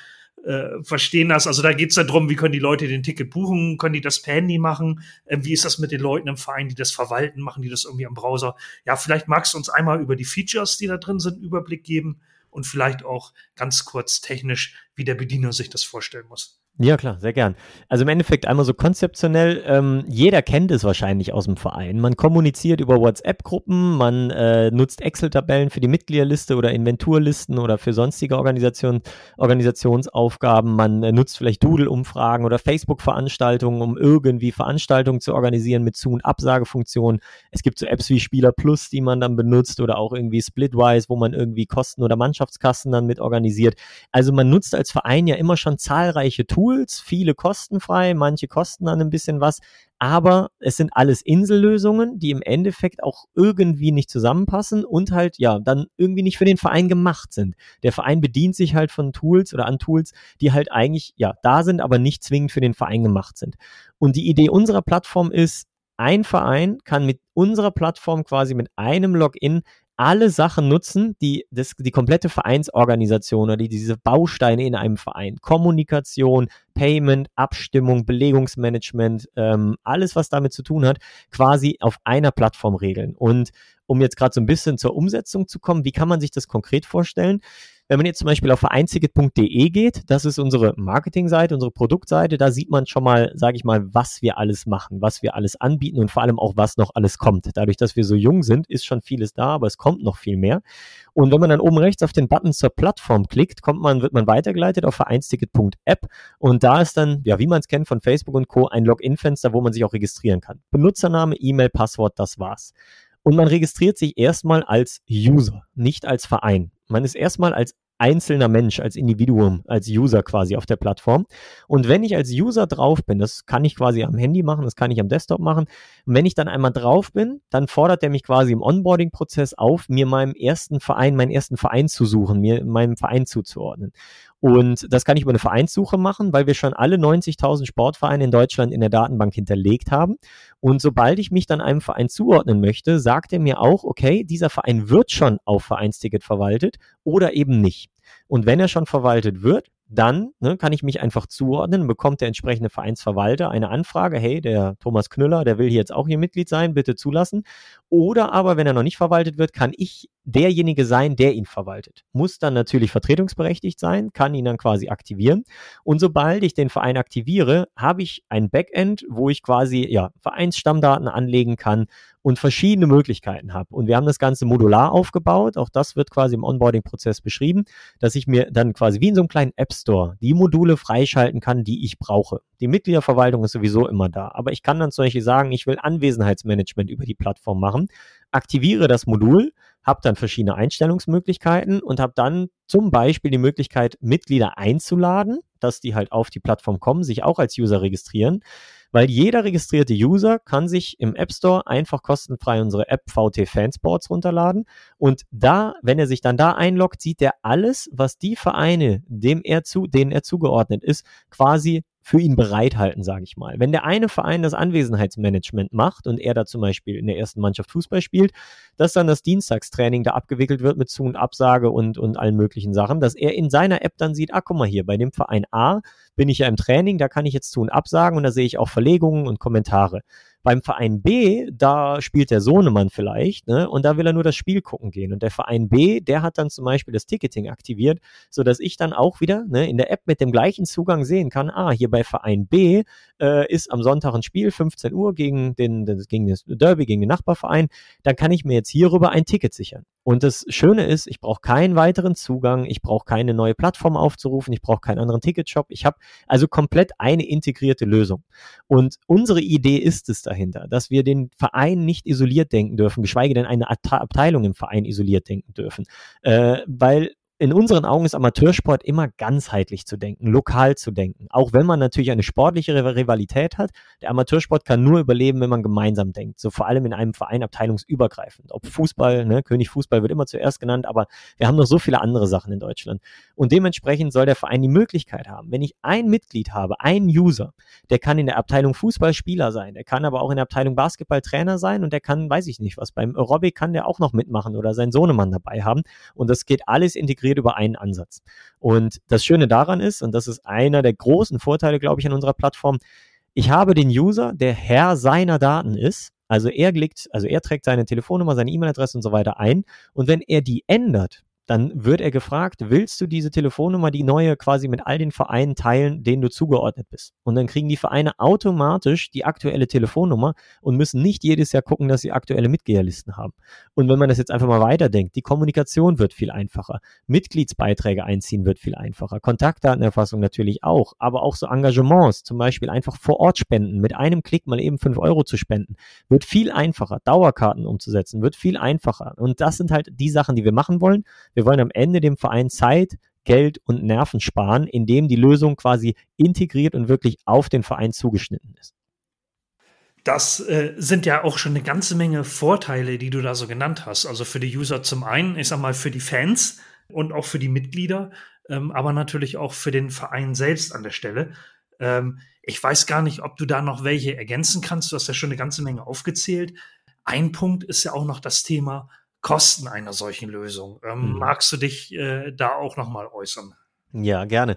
äh, verstehen das. Also da geht es darum, wie können die Leute den Ticket buchen, können die das per Handy machen, äh, wie ist das mit den Leuten im Verein, die das verwalten, machen die das irgendwie am Browser? Ja, vielleicht magst du uns einmal über die Features, die da drin sind, Überblick geben und vielleicht auch ganz kurz technisch, wie der Bediener sich das vorstellen muss. Ja, klar, sehr gern. Also im Endeffekt einmal so konzeptionell, ähm, jeder kennt es wahrscheinlich aus dem Verein. Man kommuniziert über WhatsApp-Gruppen, man äh, nutzt Excel-Tabellen für die Mitgliederliste oder Inventurlisten oder für sonstige Organisation, Organisationsaufgaben. Man äh, nutzt vielleicht Doodle-Umfragen oder Facebook-Veranstaltungen, um irgendwie Veranstaltungen zu organisieren mit Zu- und Absagefunktionen. Es gibt so Apps wie Spieler Plus, die man dann benutzt oder auch irgendwie Splitwise, wo man irgendwie Kosten- oder Mannschaftskassen dann mit organisiert. Also man nutzt als Verein ja immer schon zahlreiche Tools Tools, viele kostenfrei, manche kosten dann ein bisschen was, aber es sind alles Insellösungen, die im Endeffekt auch irgendwie nicht zusammenpassen und halt ja dann irgendwie nicht für den Verein gemacht sind. Der Verein bedient sich halt von Tools oder an Tools, die halt eigentlich ja da sind, aber nicht zwingend für den Verein gemacht sind. Und die Idee unserer Plattform ist, ein Verein kann mit unserer Plattform quasi mit einem Login alle Sachen nutzen, die das, die komplette Vereinsorganisation oder die, diese Bausteine in einem Verein, Kommunikation, Payment, Abstimmung, Belegungsmanagement, ähm, alles, was damit zu tun hat, quasi auf einer Plattform regeln. Und um jetzt gerade so ein bisschen zur Umsetzung zu kommen, wie kann man sich das konkret vorstellen? Wenn man jetzt zum Beispiel auf vereinsticket.de geht, das ist unsere Marketingseite, unsere Produktseite, da sieht man schon mal, sage ich mal, was wir alles machen, was wir alles anbieten und vor allem auch, was noch alles kommt. Dadurch, dass wir so jung sind, ist schon vieles da, aber es kommt noch viel mehr. Und wenn man dann oben rechts auf den Button zur Plattform klickt, kommt man, wird man weitergeleitet auf vereinsticket.app und da ist dann, ja, wie man es kennt von Facebook und Co., ein Login-Fenster, wo man sich auch registrieren kann. Benutzername, E-Mail, Passwort, das war's. Und man registriert sich erstmal als User, nicht als Verein. Man ist erstmal als einzelner Mensch, als Individuum, als User quasi auf der Plattform. Und wenn ich als User drauf bin, das kann ich quasi am Handy machen, das kann ich am Desktop machen. Und wenn ich dann einmal drauf bin, dann fordert er mich quasi im Onboarding-Prozess auf, mir meinem ersten Verein, meinen ersten Verein zu suchen, mir meinem Verein zuzuordnen. Und das kann ich über eine Vereinssuche machen, weil wir schon alle 90.000 Sportvereine in Deutschland in der Datenbank hinterlegt haben. Und sobald ich mich dann einem Verein zuordnen möchte, sagt er mir auch, okay, dieser Verein wird schon auf Vereinsticket verwaltet oder eben nicht. Und wenn er schon verwaltet wird, dann ne, kann ich mich einfach zuordnen, bekommt der entsprechende Vereinsverwalter eine Anfrage, hey, der Thomas Knüller, der will hier jetzt auch hier Mitglied sein, bitte zulassen. Oder aber, wenn er noch nicht verwaltet wird, kann ich derjenige sein, der ihn verwaltet. Muss dann natürlich vertretungsberechtigt sein, kann ihn dann quasi aktivieren. Und sobald ich den Verein aktiviere, habe ich ein Backend, wo ich quasi ja, Vereinsstammdaten anlegen kann und verschiedene Möglichkeiten habe. Und wir haben das Ganze modular aufgebaut. Auch das wird quasi im Onboarding-Prozess beschrieben, dass ich mir dann quasi wie in so einem kleinen App Store die Module freischalten kann, die ich brauche. Die Mitgliederverwaltung ist sowieso immer da. Aber ich kann dann Beispiel sagen, ich will Anwesenheitsmanagement über die Plattform machen, aktiviere das Modul, habe dann verschiedene Einstellungsmöglichkeiten und habe dann zum Beispiel die Möglichkeit, Mitglieder einzuladen, dass die halt auf die Plattform kommen, sich auch als User registrieren. Weil jeder registrierte User kann sich im App Store einfach kostenfrei unsere App VT Fansports runterladen. Und da, wenn er sich dann da einloggt, sieht er alles, was die Vereine, dem er zu, denen er zugeordnet ist, quasi für ihn bereithalten, sage ich mal. Wenn der eine Verein das Anwesenheitsmanagement macht und er da zum Beispiel in der ersten Mannschaft Fußball spielt, dass dann das Dienstagstraining da abgewickelt wird mit Zu- und Absage und, und allen möglichen Sachen, dass er in seiner App dann sieht, ah, guck mal hier, bei dem Verein A bin ich ja im Training, da kann ich jetzt Zu- und Absagen und da sehe ich auch Verlegungen und Kommentare. Beim Verein B, da spielt der Sohnemann vielleicht, ne, und da will er nur das Spiel gucken gehen. Und der Verein B, der hat dann zum Beispiel das Ticketing aktiviert, so dass ich dann auch wieder ne, in der App mit dem gleichen Zugang sehen kann, ah, hier bei Verein B äh, ist am Sonntag ein Spiel, 15 Uhr gegen, den, gegen das Derby, gegen den Nachbarverein, dann kann ich mir jetzt hierüber ein Ticket sichern. Und das Schöne ist, ich brauche keinen weiteren Zugang, ich brauche keine neue Plattform aufzurufen, ich brauche keinen anderen Ticketshop. Ich habe also komplett eine integrierte Lösung. Und unsere Idee ist es dahinter, dass wir den Verein nicht isoliert denken dürfen, geschweige denn eine Abteilung im Verein isoliert denken dürfen. Äh, weil in unseren Augen ist Amateursport immer ganzheitlich zu denken, lokal zu denken. Auch wenn man natürlich eine sportliche Rivalität hat, der Amateursport kann nur überleben, wenn man gemeinsam denkt. So vor allem in einem Verein abteilungsübergreifend. Ob Fußball, ne, König Fußball wird immer zuerst genannt, aber wir haben noch so viele andere Sachen in Deutschland. Und dementsprechend soll der Verein die Möglichkeit haben, wenn ich ein Mitglied habe, ein User, der kann in der Abteilung Fußball Spieler sein, der kann aber auch in der Abteilung Basketball Trainer sein und der kann, weiß ich nicht was, beim Aerobic kann der auch noch mitmachen oder seinen Sohnemann dabei haben. Und das geht alles integriert integriert über einen Ansatz. Und das Schöne daran ist, und das ist einer der großen Vorteile, glaube ich, an unserer Plattform, ich habe den User, der Herr seiner Daten ist. Also er klickt, also er trägt seine Telefonnummer, seine E-Mail-Adresse und so weiter ein. Und wenn er die ändert, dann wird er gefragt, willst du diese Telefonnummer, die neue, quasi mit all den Vereinen teilen, denen du zugeordnet bist? Und dann kriegen die Vereine automatisch die aktuelle Telefonnummer und müssen nicht jedes Jahr gucken, dass sie aktuelle Mitgliederlisten haben. Und wenn man das jetzt einfach mal weiterdenkt, die Kommunikation wird viel einfacher, Mitgliedsbeiträge einziehen wird viel einfacher, Kontaktdatenerfassung natürlich auch, aber auch so Engagements, zum Beispiel einfach vor Ort spenden, mit einem Klick mal eben fünf Euro zu spenden, wird viel einfacher, Dauerkarten umzusetzen, wird viel einfacher. Und das sind halt die Sachen, die wir machen wollen. Wir wollen am Ende dem Verein Zeit, Geld und Nerven sparen, indem die Lösung quasi integriert und wirklich auf den Verein zugeschnitten ist. Das äh, sind ja auch schon eine ganze Menge Vorteile, die du da so genannt hast. Also für die User zum einen, ich sag mal, für die Fans und auch für die Mitglieder, ähm, aber natürlich auch für den Verein selbst an der Stelle. Ähm, ich weiß gar nicht, ob du da noch welche ergänzen kannst. Du hast ja schon eine ganze Menge aufgezählt. Ein Punkt ist ja auch noch das Thema Kosten einer solchen Lösung. Ähm, mhm. Magst du dich äh, da auch nochmal äußern? Ja, gerne.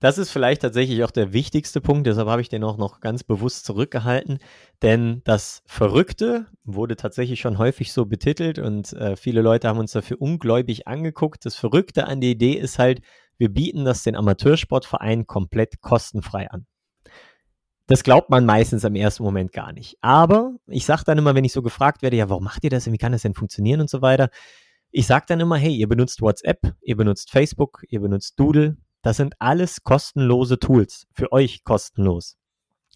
Das ist vielleicht tatsächlich auch der wichtigste Punkt, deshalb habe ich den auch noch ganz bewusst zurückgehalten, denn das Verrückte wurde tatsächlich schon häufig so betitelt und äh, viele Leute haben uns dafür ungläubig angeguckt. Das Verrückte an der Idee ist halt, wir bieten das den Amateursportvereinen komplett kostenfrei an. Das glaubt man meistens im ersten Moment gar nicht. Aber ich sage dann immer, wenn ich so gefragt werde, ja, warum macht ihr das und wie kann das denn funktionieren und so weiter, ich sage dann immer, hey, ihr benutzt WhatsApp, ihr benutzt Facebook, ihr benutzt Doodle, das sind alles kostenlose Tools, für euch kostenlos.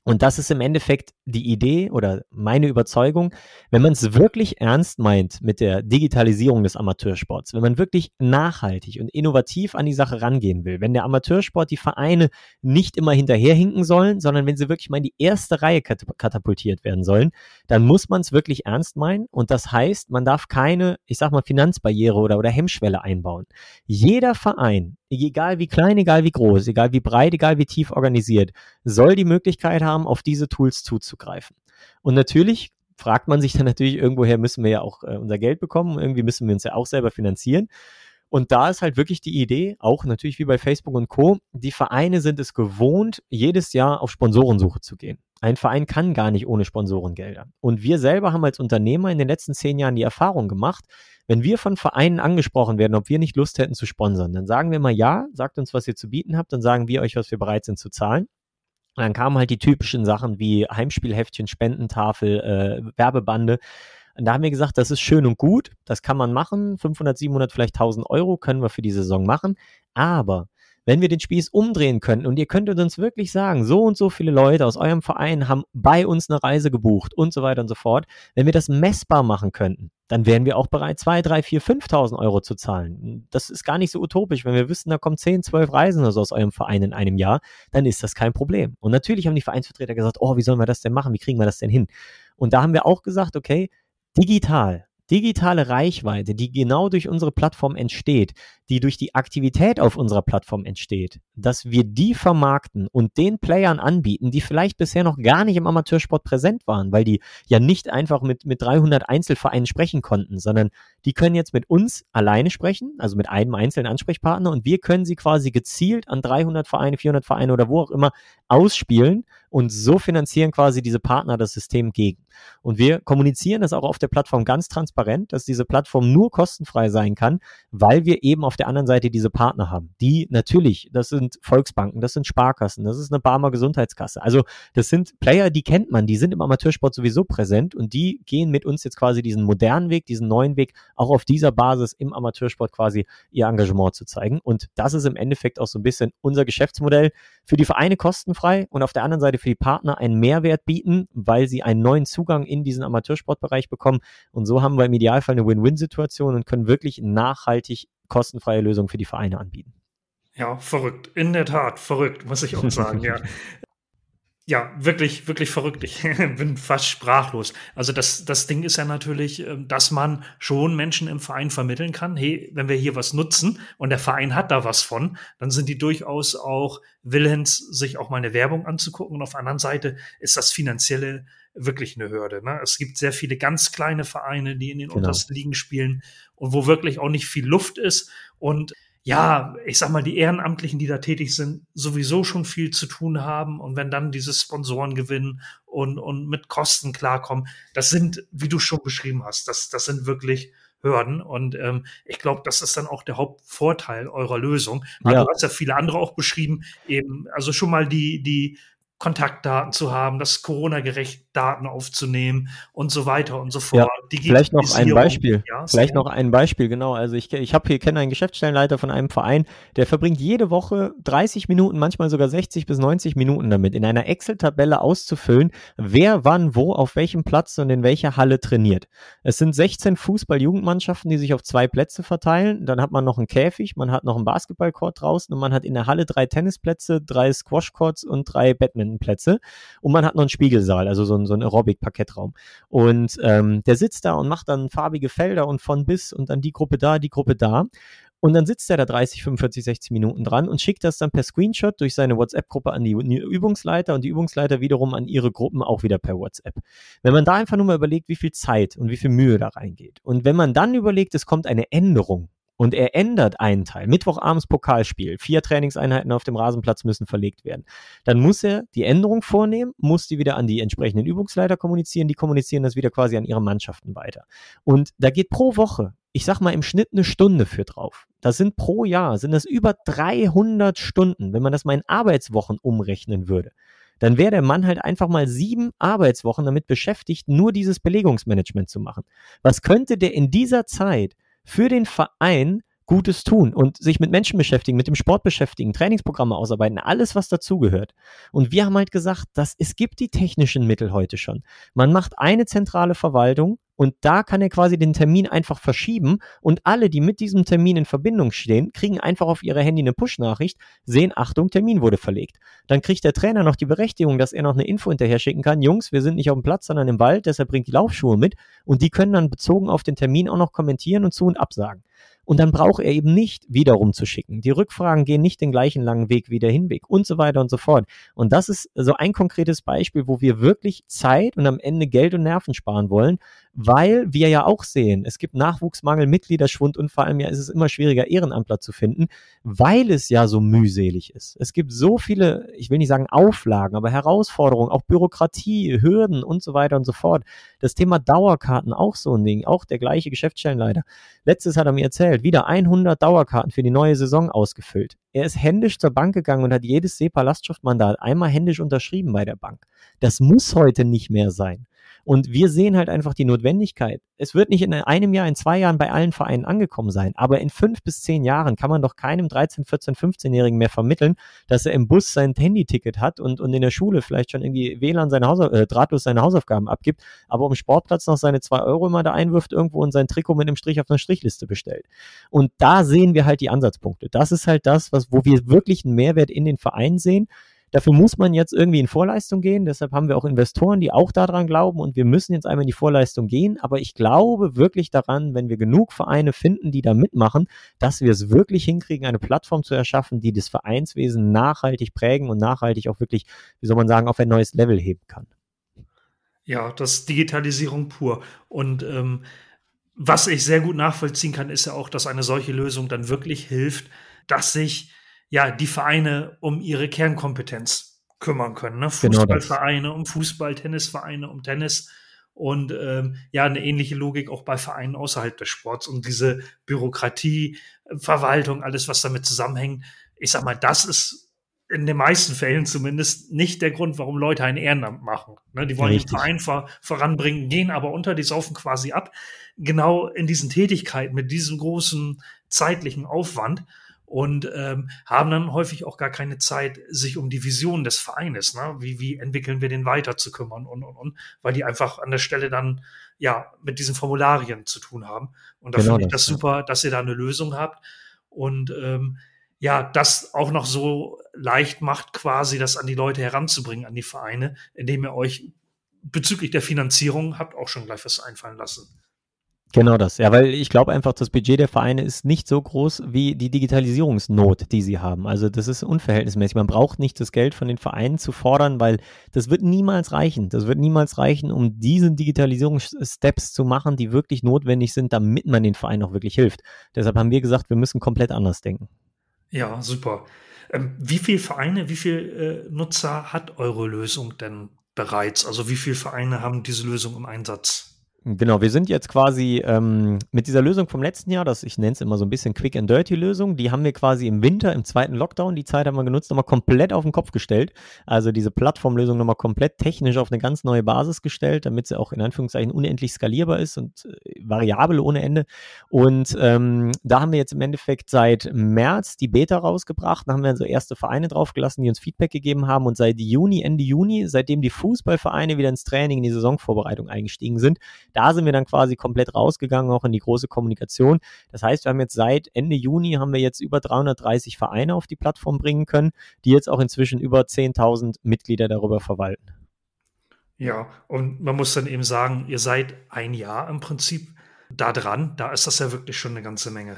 Und das ist im Endeffekt die Idee oder meine Überzeugung, wenn man es wirklich ernst meint mit der Digitalisierung des Amateursports, wenn man wirklich nachhaltig und innovativ an die Sache rangehen will, wenn der Amateursport die Vereine nicht immer hinterherhinken sollen, sondern wenn sie wirklich mal in die erste Reihe katapultiert werden sollen, dann muss man es wirklich ernst meinen. Und das heißt, man darf keine, ich sag mal, Finanzbarriere oder, oder Hemmschwelle einbauen. Jeder Verein, egal wie klein, egal wie groß, egal wie breit, egal wie tief organisiert, soll die Möglichkeit haben, auf diese Tools zuzugreifen. Und natürlich fragt man sich dann natürlich, irgendwoher müssen wir ja auch äh, unser Geld bekommen, irgendwie müssen wir uns ja auch selber finanzieren. Und da ist halt wirklich die Idee, auch natürlich wie bei Facebook und Co., die Vereine sind es gewohnt, jedes Jahr auf Sponsorensuche zu gehen. Ein Verein kann gar nicht ohne Sponsorengelder. Und wir selber haben als Unternehmer in den letzten zehn Jahren die Erfahrung gemacht, wenn wir von Vereinen angesprochen werden, ob wir nicht Lust hätten zu sponsern, dann sagen wir mal ja, sagt uns, was ihr zu bieten habt, dann sagen wir euch, was wir bereit sind zu zahlen. Und dann kamen halt die typischen Sachen wie Heimspielheftchen, Spendentafel, äh, Werbebande. Und da haben wir gesagt, das ist schön und gut, das kann man machen, 500, 700, vielleicht 1000 Euro können wir für die Saison machen, aber wenn wir den Spieß umdrehen könnten und ihr könntet uns wirklich sagen, so und so viele Leute aus eurem Verein haben bei uns eine Reise gebucht und so weiter und so fort, wenn wir das messbar machen könnten, dann wären wir auch bereit, 2, 3, 4, 5.000 Euro zu zahlen. Das ist gar nicht so utopisch. Wenn wir wissen, da kommen 10, 12 Reisen oder so aus eurem Verein in einem Jahr, dann ist das kein Problem. Und natürlich haben die Vereinsvertreter gesagt, oh, wie sollen wir das denn machen? Wie kriegen wir das denn hin? Und da haben wir auch gesagt, okay, digital digitale Reichweite, die genau durch unsere Plattform entsteht, die durch die Aktivität auf unserer Plattform entsteht, dass wir die vermarkten und den Playern anbieten, die vielleicht bisher noch gar nicht im Amateursport präsent waren, weil die ja nicht einfach mit, mit 300 Einzelvereinen sprechen konnten, sondern die können jetzt mit uns alleine sprechen, also mit einem einzelnen Ansprechpartner und wir können sie quasi gezielt an 300 Vereine, 400 Vereine oder wo auch immer ausspielen und so finanzieren quasi diese Partner das System gegen. Und wir kommunizieren das auch auf der Plattform ganz transparent, dass diese Plattform nur kostenfrei sein kann, weil wir eben auf der anderen Seite diese Partner haben. Die natürlich, das sind Volksbanken, das sind Sparkassen, das ist eine Barmer Gesundheitskasse. Also das sind Player, die kennt man, die sind im Amateursport sowieso präsent und die gehen mit uns jetzt quasi diesen modernen Weg, diesen neuen Weg, auch auf dieser Basis im Amateursport quasi ihr Engagement zu zeigen. Und das ist im Endeffekt auch so ein bisschen unser Geschäftsmodell. Für die Vereine kostenfrei und auf der anderen Seite für die Partner einen Mehrwert bieten, weil sie einen neuen Zugang in diesen Amateursportbereich bekommen. Und so haben wir im Idealfall eine Win-Win-Situation und können wirklich nachhaltig kostenfreie Lösungen für die Vereine anbieten. Ja, verrückt. In der Tat, verrückt, muss ich auch sagen, ja. Ja, wirklich, wirklich verrückt. Ich bin fast sprachlos. Also das, das Ding ist ja natürlich, ähm, dass man schon Menschen im Verein vermitteln kann. Hey, wenn wir hier was nutzen und der Verein hat da was von, dann sind die durchaus auch willens, sich auch mal eine Werbung anzugucken. Und auf der anderen Seite ist das finanzielle wirklich eine Hürde. Ne? Es gibt sehr viele ganz kleine Vereine, die in den genau. untersten Ligen spielen und wo wirklich auch nicht viel Luft ist. Und ja, ich sag mal, die Ehrenamtlichen, die da tätig sind, sowieso schon viel zu tun haben. Und wenn dann diese Sponsoren gewinnen und, und mit Kosten klarkommen, das sind, wie du schon beschrieben hast, das, das sind wirklich Hürden. Und ähm, ich glaube, das ist dann auch der Hauptvorteil eurer Lösung. Ja. Du hast ja viele andere auch beschrieben, eben, also schon mal die, die Kontaktdaten zu haben, das Corona-gerecht Daten aufzunehmen und so weiter und so fort. Ja, vielleicht noch ein Beispiel. Ja, vielleicht so. noch ein Beispiel, genau. Also ich, ich habe hier kenne einen Geschäftsstellenleiter von einem Verein, der verbringt jede Woche 30 Minuten, manchmal sogar 60 bis 90 Minuten damit, in einer Excel-Tabelle auszufüllen, wer wann wo auf welchem Platz und in welcher Halle trainiert. Es sind 16 Fußball-Jugendmannschaften, die sich auf zwei Plätze verteilen. Dann hat man noch einen Käfig, man hat noch einen Basketballcourt draußen und man hat in der Halle drei Tennisplätze, drei Squashcourts und drei Badminton Plätze und man hat noch einen Spiegelsaal, also so ein, so ein Aerobic-Parkettraum. Und ähm, der sitzt da und macht dann farbige Felder und von bis und dann die Gruppe da, die Gruppe da. Und dann sitzt er da 30, 45, 60 Minuten dran und schickt das dann per Screenshot durch seine WhatsApp-Gruppe an die Übungsleiter und die Übungsleiter wiederum an ihre Gruppen auch wieder per WhatsApp. Wenn man da einfach nur mal überlegt, wie viel Zeit und wie viel Mühe da reingeht und wenn man dann überlegt, es kommt eine Änderung und er ändert einen Teil, Mittwochabends Pokalspiel, vier Trainingseinheiten auf dem Rasenplatz müssen verlegt werden, dann muss er die Änderung vornehmen, muss die wieder an die entsprechenden Übungsleiter kommunizieren, die kommunizieren das wieder quasi an ihre Mannschaften weiter. Und da geht pro Woche, ich sag mal im Schnitt eine Stunde für drauf. Das sind pro Jahr, sind das über 300 Stunden, wenn man das mal in Arbeitswochen umrechnen würde dann wäre der Mann halt einfach mal sieben Arbeitswochen damit beschäftigt, nur dieses Belegungsmanagement zu machen. Was könnte der in dieser Zeit für den Verein Gutes tun und sich mit Menschen beschäftigen, mit dem Sport beschäftigen, Trainingsprogramme ausarbeiten, alles, was dazugehört. Und wir haben halt gesagt, dass es gibt die technischen Mittel heute schon. Man macht eine zentrale Verwaltung und da kann er quasi den Termin einfach verschieben und alle, die mit diesem Termin in Verbindung stehen, kriegen einfach auf ihre Handy eine Push-Nachricht, sehen, Achtung, Termin wurde verlegt. Dann kriegt der Trainer noch die Berechtigung, dass er noch eine Info hinterher schicken kann, Jungs, wir sind nicht auf dem Platz, sondern im Wald, deshalb bringt die Laufschuhe mit und die können dann bezogen auf den Termin auch noch kommentieren und zu und absagen. Und dann braucht er eben nicht wiederum zu schicken. Die Rückfragen gehen nicht den gleichen langen Weg wie der Hinweg und so weiter und so fort. Und das ist so ein konkretes Beispiel, wo wir wirklich Zeit und am Ende Geld und Nerven sparen wollen, weil wir ja auch sehen, es gibt Nachwuchsmangel, Mitgliederschwund und vor allem ja ist es immer schwieriger, Ehrenamtler zu finden, weil es ja so mühselig ist. Es gibt so viele, ich will nicht sagen Auflagen, aber Herausforderungen, auch Bürokratie, Hürden und so weiter und so fort. Das Thema Dauerkarten auch so ein Ding, auch der gleiche Geschäftsstellenleiter. Letztes hat er mir erzählt, wieder 100 Dauerkarten für die neue Saison ausgefüllt. Er ist händisch zur Bank gegangen und hat jedes SEPA-Lastschriftmandat einmal händisch unterschrieben bei der Bank. Das muss heute nicht mehr sein. Und wir sehen halt einfach die Notwendigkeit. Es wird nicht in einem Jahr, in zwei Jahren bei allen Vereinen angekommen sein, aber in fünf bis zehn Jahren kann man doch keinem 13, 14, 15-Jährigen mehr vermitteln, dass er im Bus sein Handyticket hat und, und in der Schule vielleicht schon irgendwie WLAN seine Hausauf äh, drahtlos seine Hausaufgaben abgibt, aber am Sportplatz noch seine zwei Euro immer da einwirft irgendwo und sein Trikot mit einem Strich auf einer Strichliste bestellt. Und da sehen wir halt die Ansatzpunkte. Das ist halt das, was, wo wir wirklich einen Mehrwert in den Vereinen sehen. Dafür muss man jetzt irgendwie in Vorleistung gehen. Deshalb haben wir auch Investoren, die auch daran glauben und wir müssen jetzt einmal in die Vorleistung gehen. Aber ich glaube wirklich daran, wenn wir genug Vereine finden, die da mitmachen, dass wir es wirklich hinkriegen, eine Plattform zu erschaffen, die das Vereinswesen nachhaltig prägen und nachhaltig auch wirklich, wie soll man sagen, auf ein neues Level heben kann. Ja, das ist Digitalisierung pur. Und ähm, was ich sehr gut nachvollziehen kann, ist ja auch, dass eine solche Lösung dann wirklich hilft, dass sich ja, die Vereine um ihre Kernkompetenz kümmern können. Ne? Genau Fußballvereine genau um Fußball, Tennisvereine um Tennis und ähm, ja, eine ähnliche Logik auch bei Vereinen außerhalb des Sports und diese Bürokratie, Verwaltung, alles, was damit zusammenhängt. Ich sag mal, das ist in den meisten Fällen zumindest nicht der Grund, warum Leute ein Ehrenamt machen. Ne, die wollen Richtig. den Verein vor, voranbringen, gehen aber unter, die saufen quasi ab. Genau in diesen Tätigkeiten mit diesem großen zeitlichen Aufwand und ähm, haben dann häufig auch gar keine Zeit, sich um die Vision des Vereines, ne? wie, wie entwickeln wir den weiter zu kümmern und, und, und, weil die einfach an der Stelle dann ja mit diesen Formularien zu tun haben. Und da genau finde ich das, das super, dass ihr da eine Lösung habt und ähm, ja, das auch noch so leicht macht, quasi das an die Leute heranzubringen, an die Vereine, indem ihr euch bezüglich der Finanzierung habt auch schon gleich was einfallen lassen. Genau das, ja, weil ich glaube einfach, das Budget der Vereine ist nicht so groß wie die Digitalisierungsnot, die sie haben. Also das ist unverhältnismäßig. Man braucht nicht das Geld von den Vereinen zu fordern, weil das wird niemals reichen. Das wird niemals reichen, um diese Digitalisierungssteps zu machen, die wirklich notwendig sind, damit man den Vereinen auch wirklich hilft. Deshalb haben wir gesagt, wir müssen komplett anders denken. Ja, super. Ähm, wie viele Vereine, wie viele äh, Nutzer hat eure Lösung denn bereits? Also wie viele Vereine haben diese Lösung im Einsatz? Genau, wir sind jetzt quasi ähm, mit dieser Lösung vom letzten Jahr, das ich nenne es immer so ein bisschen Quick and Dirty Lösung, die haben wir quasi im Winter, im zweiten Lockdown, die Zeit haben wir genutzt, nochmal komplett auf den Kopf gestellt. Also diese Plattformlösung nochmal komplett technisch auf eine ganz neue Basis gestellt, damit sie auch in Anführungszeichen unendlich skalierbar ist und äh, variabel ohne Ende. Und ähm, da haben wir jetzt im Endeffekt seit März die Beta rausgebracht, da haben wir so erste Vereine draufgelassen, die uns Feedback gegeben haben und seit Juni, Ende Juni, seitdem die Fußballvereine wieder ins Training, in die Saisonvorbereitung eingestiegen sind, da sind wir dann quasi komplett rausgegangen, auch in die große Kommunikation. Das heißt, wir haben jetzt seit Ende Juni haben wir jetzt über 330 Vereine auf die Plattform bringen können, die jetzt auch inzwischen über 10.000 Mitglieder darüber verwalten. Ja, und man muss dann eben sagen, ihr seid ein Jahr im Prinzip da dran. Da ist das ja wirklich schon eine ganze Menge.